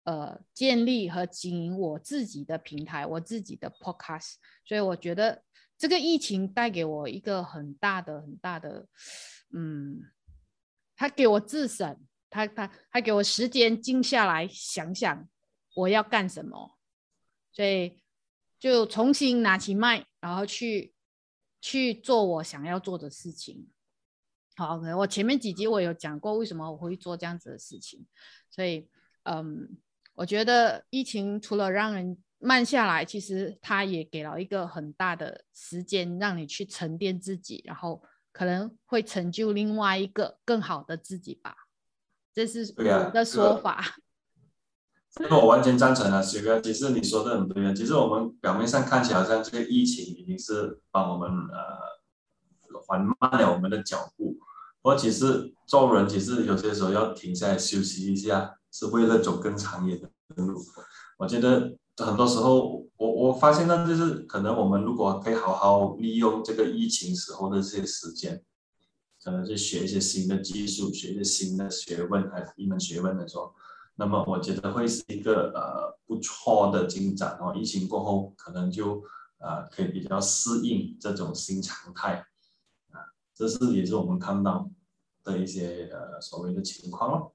呃建立和经营我自己的平台，我自己的 podcast。所以我觉得这个疫情带给我一个很大的很大的，嗯，他给我自省，他他他给我时间静下来想想我要干什么，所以就重新拿起麦，然后去去做我想要做的事情。好，可能我前面几集我有讲过为什么我会做这样子的事情，所以嗯，我觉得疫情除了让人慢下来，其实它也给了一个很大的时间让你去沉淀自己，然后可能会成就另外一个更好的自己吧。这是我的这个说法。(laughs) 这个我完全赞成啊，雪哥。其实你说的很对啊。其实我们表面上看起来好像这个疫情已经是帮我们呃缓慢了我们的脚步，不过其实做人其实有些时候要停下来休息一下，是为了走更长远的路。我觉得很多时候，我我发现呢，就是可能我们如果可以好好利用这个疫情时候的这些时间，可能去学一些新的技术，学一些新的学问，还是一门学问来说。那么我觉得会是一个呃不错的进展哦。疫情过后，可能就呃可以比较适应这种新常态啊，这是也是我们看到的一些呃所谓的情况咯。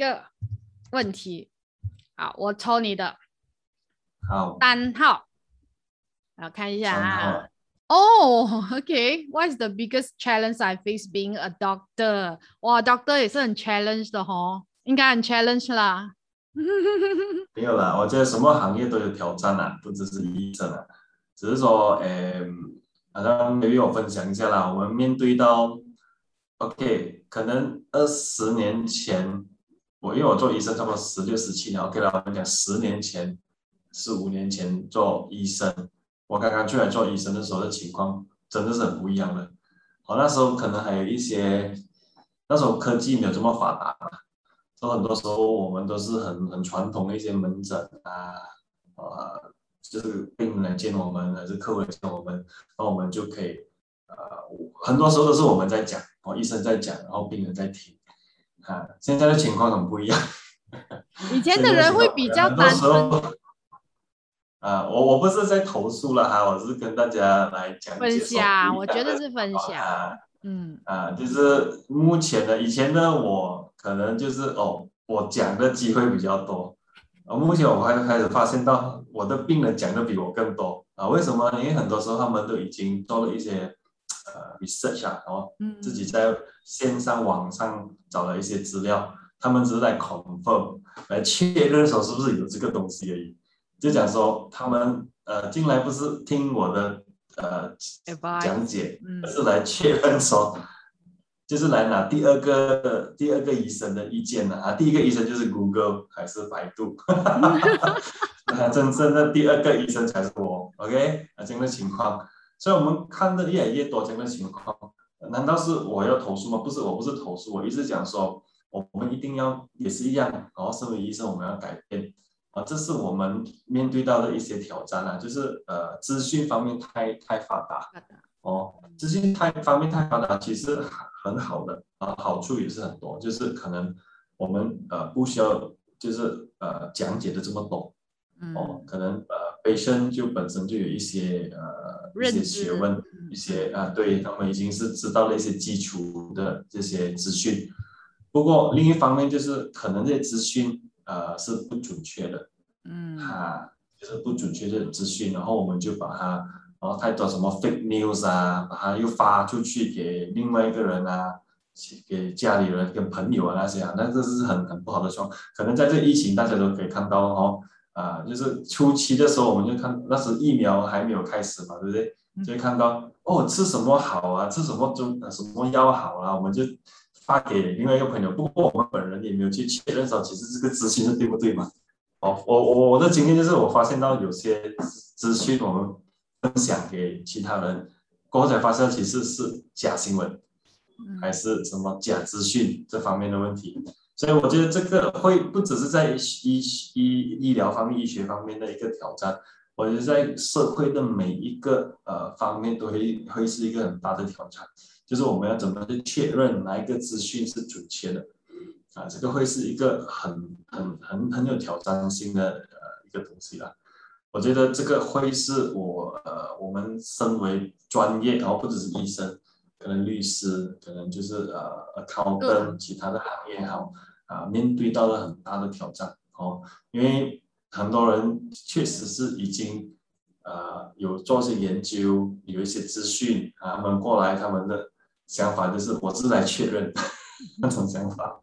个问题，好，我抽你的好，单号，好看一下啊。哦、o k What is the biggest challenge I face being a doctor？哇，doctor 也是很 challenge 的哦，应该很 challenge 啦。没有啦，我觉得什么行业都有挑战啊，不只是医生啊，只是说，诶、好像 maybe 我分享一下啦，我们面对到，OK，可能二十年前，我因为我做医生差不多十六、十七年，OK 了，我们讲十年前、十五年前做医生，我刚刚出来做医生的时候的情况真的是很不一样的。好，那时候可能还有一些，那时候科技没有这么发达嘛，所以很多时候我们都是很很传统的一些门诊啊，呃，就是病人来见我们，还是客户来见我们，然后我们就可以，呃，很多时候都是我们在讲，哦，医生在讲，然后病人在听，啊，现在的情况很不一样。以前的人会比较单纯，啊，我我不是在投诉了哈，我是跟大家来讲分享，我觉得是分享。啊嗯啊，就是目前的以前呢，我可能就是哦，我讲的机会比较多，啊目前我还开始发现到我的病人讲的比我更多啊，为什么呢？因为很多时候他们都已经做了一些呃 research 啊，然后嗯，自己在线上网上找了一些资料，他们只是来 confirm 来确认说是不是有这个东西而已，就讲说他们呃进来不是听我的呃讲解，嗯。而是来确认说，就是来拿第二个第二个医生的意见呢啊，第一个医生就是 Google 还是百度，(laughs) 啊，真正的第二个医生才是我，OK？啊，这样的情况，所以我们看的越来越多这样的情况，难道是我要投诉吗？不是，我不是投诉，我一直讲说，我我们一定要也是一样，然后身为医生我们要改变。啊，这是我们面对到的一些挑战啊，就是呃，资讯方面太太发达，哦，资讯太方面太发达，其实很好的啊，好处也是很多，就是可能我们呃不需要就是呃讲解的这么多哦嗯，可能呃本身就本身就有一些呃一些学问，嗯一些啊对他们已经是知道了一些基础的这些资讯，不过另一方面就是可能这些资讯呃是不准确的，嗯。啊，就是不准确的资讯，然后我们就把它，然后太多什么 fake news 啊，把它又发出去给另外一个人啊，给家里人跟朋友啊那些啊，那这是很很不好的状况。可能在这疫情大家都可以看到哦，啊，就是初期的时候我们就看那时疫苗还没有开始嘛，对不对？就会看到哦吃什么好啊，吃什么中呃什么药好啊，我们就发给另外一个朋友。不过我们本人也没有去确认说，其实这个资讯是对不对嘛？哦，我我我的经验就是，我发现到有些资讯我们分享给其他人，过后才发现其实是假新闻，还是什么假资讯这方面的问题。所以我觉得这个会不只是在医医医疗方面、医学方面的一个挑战，我觉得在社会的每一个呃方面都会会是一个很大的挑战，就是我们要怎么去确认哪一个资讯是准确的。啊，这个会是一个很很很很有挑战性的呃一个东西啦。我觉得这个会是我呃我们身为专业，然后不只是医生，可能律师，可能就是呃 accountant 其他的行业好啊，面对到了很大的挑战哦，因为很多人确实是已经呃有做些研究，有一些资讯啊，他们过来他们的想法就是我是来确认 (laughs) 那种想法。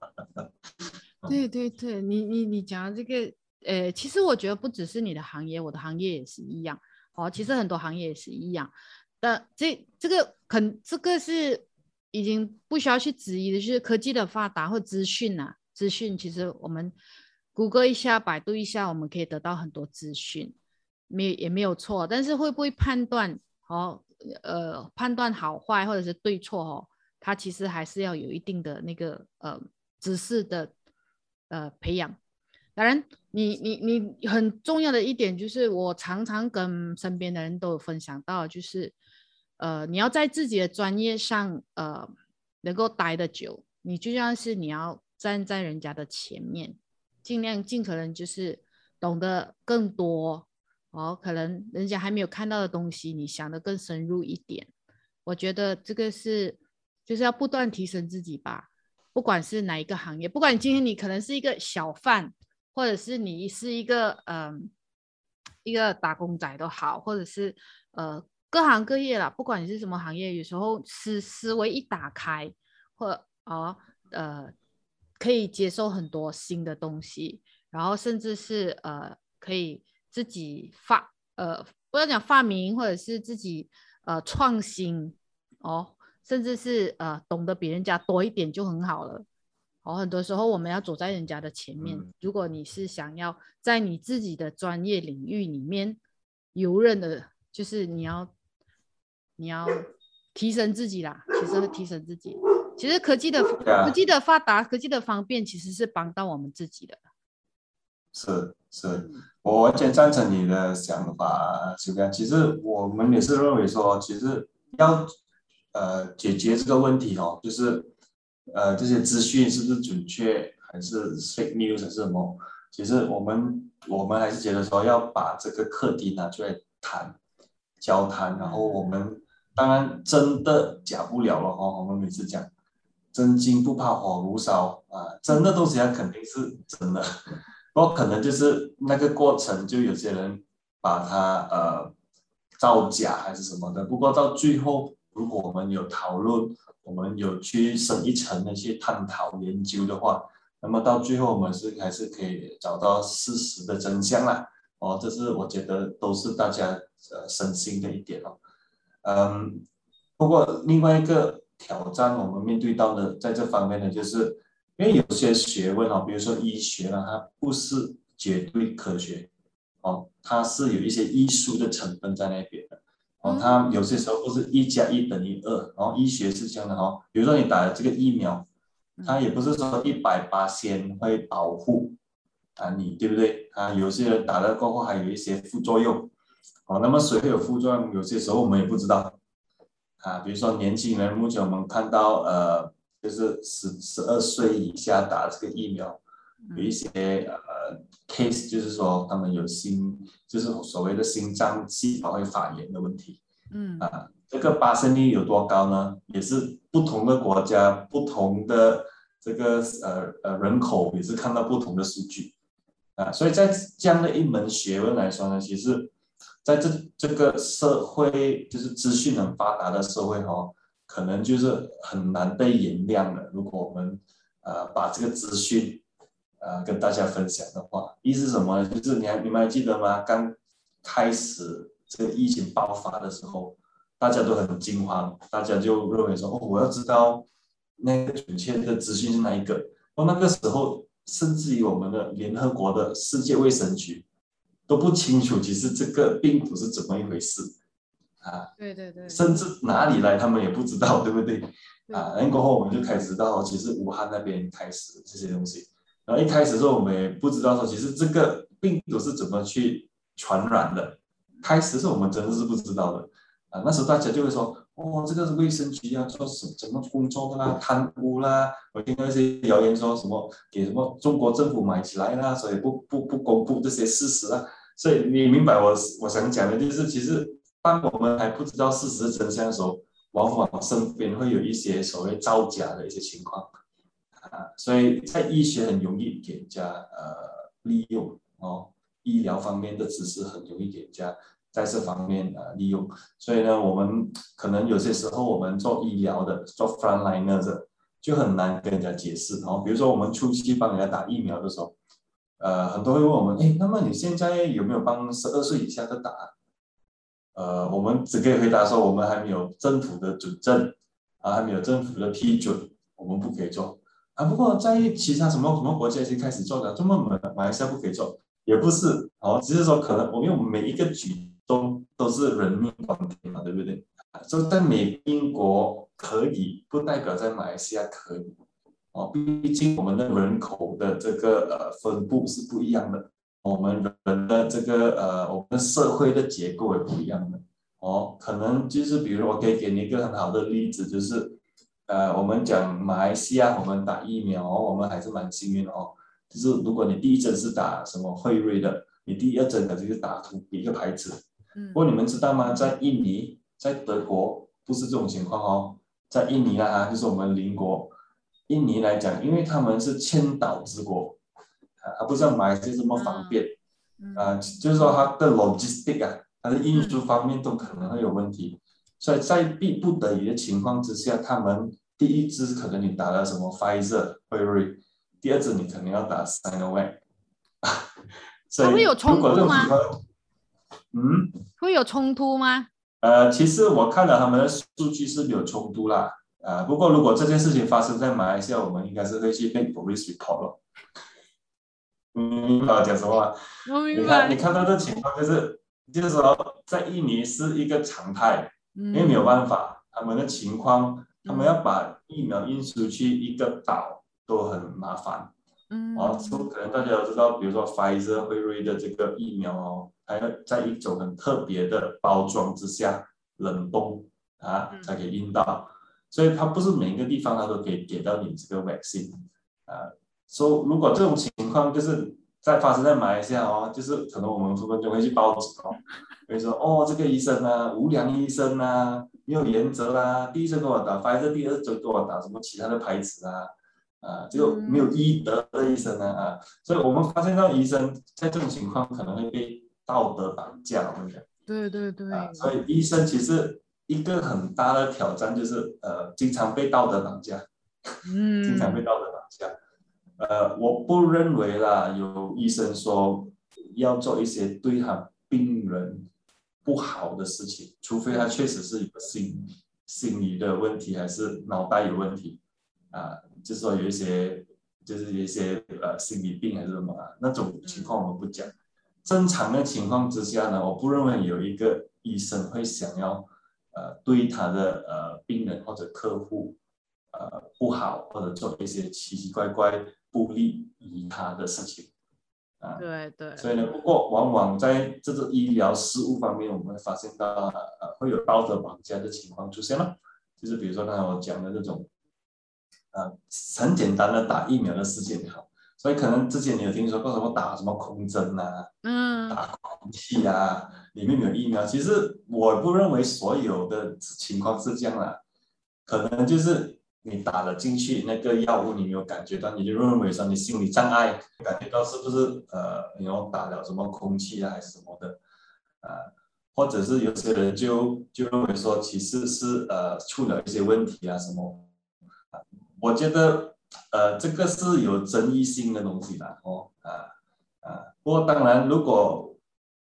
(laughs) 对对对，你你你讲的这个，呃，其实我觉得不只是你的行业，我的行业也是一样。哦，其实很多行业也是一样。但这这个肯这个是已经不需要去质疑的，就是科技的发达或资讯啊，资讯其实我们谷歌一下、百度一下，我们可以得到很多资讯，没也没有错。但是会不会判断哦？呃，判断好坏或者是对错哦，它其实还是要有一定的那个呃知识的呃培养。当然，你你你很重要的一点就是，我常常跟身边的人都有分享到，就是呃，你要在自己的专业上呃能够待得久，你就像是你要站在人家的前面，尽量尽可能就是懂得更多哦，可能人家还没有看到的东西，你想的更深入一点。我觉得这个是就是要不断提升自己吧。不管是哪一个行业，不管今天你可能是一个小贩，或者是你是一个嗯、一个打工仔都好，或者是呃各行各业啦，不管你是什么行业，有时候思思维一打开，或哦呃可以接受很多新的东西，然后甚至是呃可以自己发呃不要讲发明，或者是自己呃创新哦，甚至是呃懂得比人家多一点就很好了。哦，很多时候我们要走在人家的前面。嗯如果你是想要在你自己的专业领域里面游刃的，就是你要你要提升自己啦，其实会提升自己。其实科技的啊科技的发达，科技的方便，其实是帮到我们自己的。是是，我完全赞成你的想法，徐哥。其实我们也是认为说，其实要呃解决这个问题哦，就是呃这些资讯是不是准确，还是 fake news 还是什么？其实我们我们还是觉得说要把这个课题拿出来谈，交谈，然后我们当然真的假不了了哦，我们每次讲。真金不怕火炉烧啊，真的东西它肯定是真的，(laughs) 不过可能就是那个过程，就有些人把它呃造假还是什么的。不过到最后，如果我们有讨论，我们有去深一层的去探讨研究的话，那么到最后我们是还是可以找到事实的真相啦。哦，这是我觉得都是大家呃省心的一点哦。嗯，不过另外一个挑战我们面对到的，在这方面呢，就是因为有些学问哦，比如说医学呢，它不是绝对科学哦，它是有一些艺术的成分在那边的哦，它有些时候不是一加一等于二，然后医学是这样的哦，比如说你打了这个疫苗，它也不是说一百八先会保护啊你，对不对？啊，有些人打了过后还有一些副作用哦，那么谁会有副作用？有些时候我们也不知道。啊，比如说年轻人，目前我们看到呃，就是十十二岁以下打这个疫苗，有一些呃 case，就是说他们有心，就是所谓的心脏细胞会发炎的问题嗯啊。这个发生率有多高呢？也是不同的国家、不同的这个呃呃人口也是看到不同的数据啊。所以在这样的一门学问来说呢，其实。在这这个社会，就是资讯很发达的社会哦，可能就是很难被原谅的。如果我们呃把这个资讯呃跟大家分享的话，意思是什么呢？就是你还你们还记得吗？刚开始这个疫情爆发的时候，大家都很惊慌，大家就认为说哦，我要知道那个准确的资讯是哪一个。哦，那个时候甚至于我们的联合国的世界卫生局。都不清楚，其实这个病毒是怎么一回事啊？对对对，甚至哪里来他们也不知道，对不对？啊，然后过后我们就开始知道，其实武汉那边开始这些东西。然后一开始的时候，我们也不知道说，其实这个病毒是怎么去传染的。开始是我们真的是不知道的啊。那时候大家就会说，哦，这个是卫生局啊，做什怎么工作的啦，贪污啦。我听到一些谣言说什么给什么中国政府买起来啦，所以不不不公布这些事实啊。所以你明白我我想讲的就是，其实当我们还不知道事实真相的时候，往往身边会有一些所谓造假的一些情况啊。所以在医学很容易给人家呃利用哦，医疗方面的知识很容易给人家在这方面呃利用。所以呢，我们可能有些时候我们做医疗的做 frontliner 的就很难跟人家解释。然后比如说我们初期帮人家打疫苗的时候。呃，很多会问我们，哎，那么你现在有没有帮十二岁以下的打？呃，我们只可以回答说，我们还没有政府的准证，啊，还没有政府的批准，我们不可以做。啊，不过在其他什么什么国家已经开始做了，这么马马来西亚不可以做，也不是，哦，只是说可能我因为我们每一个举都都是人命关天嘛，对不对？就在美英国可以，不代表在马来西亚可以。哦，毕竟我们的人口的这个呃分布是不一样的，我们人的这个呃我们社会的结构也不一样的。哦，可能就是比如我可以给你一个很好的例子，就是呃我们讲马来西亚，我们打疫苗，我们还是蛮幸运的哦。就是如果你第一针是打什么辉瑞的，你第二针的就是打同一个牌子。嗯。不过你们知道吗？在印尼、在德国不是这种情况哦，在印尼啊，就是我们邻国。印尼来讲，因为他们是千岛之国，啊，它不像马来西亚这么方便，嗯。啊，就是说它的 logistic 啊，它的运输方面都可能会有问题，所以在逼不得已的情况之下，他们第一支可能你打了什么 Pfizer 辉瑞，第二支你可能要打 Sinovac，(laughs) 所以它会有冲如果这种情况，嗯。会有冲突吗？呃，其实我看了他们的数据是有冲突啦，呃、不过如果这件事情发生在马来西亚，我们应该是会去被 police report 明白我讲什么吗？我明你看，你，看到这情况就是，就是说在印尼是一个常态，因因为没有办法，他们的情况，他们嗯要把疫苗运输去一个岛都很麻烦。嗯哦，so 可能大家都知道，比如说 Pfizer 辉瑞的这个疫苗哦，它要在一种很特别的包装之下冷冻啊才可以运到，所以它不是每一个地方它都可以给到你这个 vaccine 啊。所、以如果这种情况就是在发生在马来西亚哦，就是可能我们分分钟会去报纸哦，会说哦这个医生啊无良医生啊没有原则啊，第一针给我打 Pfizer，第二针给我打什么其他的牌子啊。啊，就没有医德的医生呢啊，所以我们发现到医生在这种情况可能会被道德绑架，我们讲对对对，啊，所以医生其实一个很大的挑战就是呃，经常被道德绑架，嗯。经常被嗯道德绑架。呃，我不认为啦，有医生说要做一些对他病人不好的事情，除非他确实是有心心理的问题，还是脑袋有问题啊，就是说有一些就是有一些呃心理病还是什么啊，那种情况我们不讲。正常的情况之下呢，我不认为有一个医生会想要呃对他的呃病人或者客户呃不好，或者做一些奇奇怪怪不利于他的事情啊。对对，所以呢，不过往往在这个医疗事务方面，我们会发现到呃会有道德绑架的情况出现了，就是比如说刚才我讲的这种，呃很简单的打疫苗的事件也好，所以可能之前你有听说过什么打什么空针啊，嗯打空气啊，里面有疫苗。其实我不认为所有的情况是这样啦，可能就是你打了进去那个药物，你没有感觉到，你就认为说你心理障碍，感觉到是不是呃，你要打了什么空气啊还是什么的啊、或者是有些人就就认为说其实是呃出了一些问题啊什么，啊我觉得呃这个是有争议性的东西啦哦啊。啊，不过当然，如果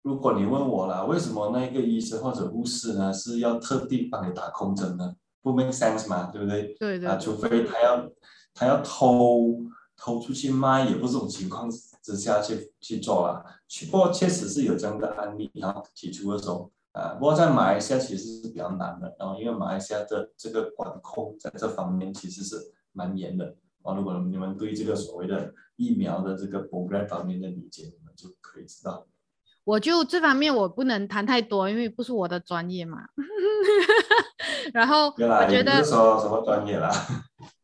如果你问我啦，为什么那个医生或者护士呢是要特地帮你打空针呢？不 make sense 嘛，对不对？啊，对对啊除非他要他要偷偷出去卖，也不是这种情况之下去去做啦。去不过确实是有这样的案例，然后提出的时候啊，不过在马来西亚其实是比较难的，然后因为马来西亚的这个管控在这方面其实是蛮严的。啊，如果你们对这个所谓的疫苗的这个 program 方面的理解，你们就可以知道。我就这方面我不能谈太多，因为不是我的专业嘛。(laughs) 然后我觉得是说什么专业啦，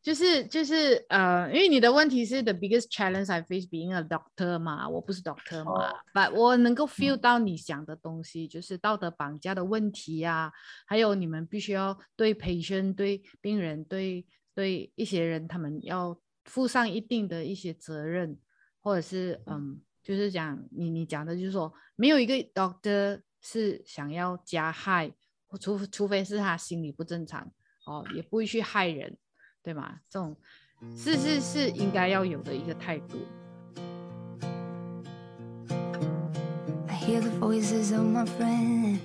就是就是呃，因为你的问题是 the biggest challenge I face being a doctor 嘛，我不是 doctor 嘛哦，but 我能够 feel 嗯到你想的东西，就是道德绑架的问题呀、还有你们必须要对 patient、对病人、对对一些人，他们要负上一定的一些责任，或者是嗯，就是讲你你讲的，就是说没有一个 doctor 是想要加害，或除除非是他心理不正常哦，也不会去害人。对吗？这种是是是应该要有的一个态度。I hear the voices of my friends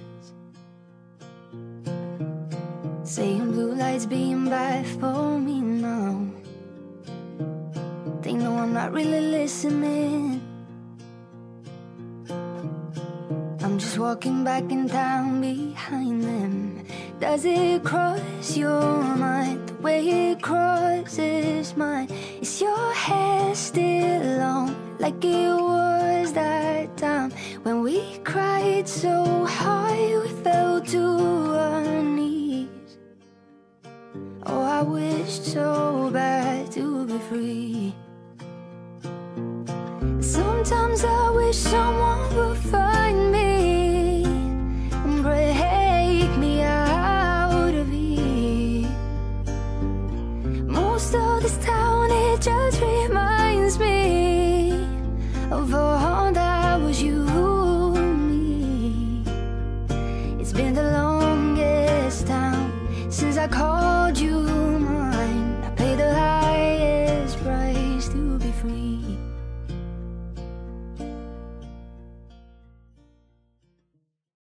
saying blue lights being bad for me now. They know I'm not really listening. I'm just walking back in town behind them. Does it cross your mind the way it crosses mine? Is your hair still long like it was that time when we cried so hard we fell to So bad to be free. Sometimes I wish someone would find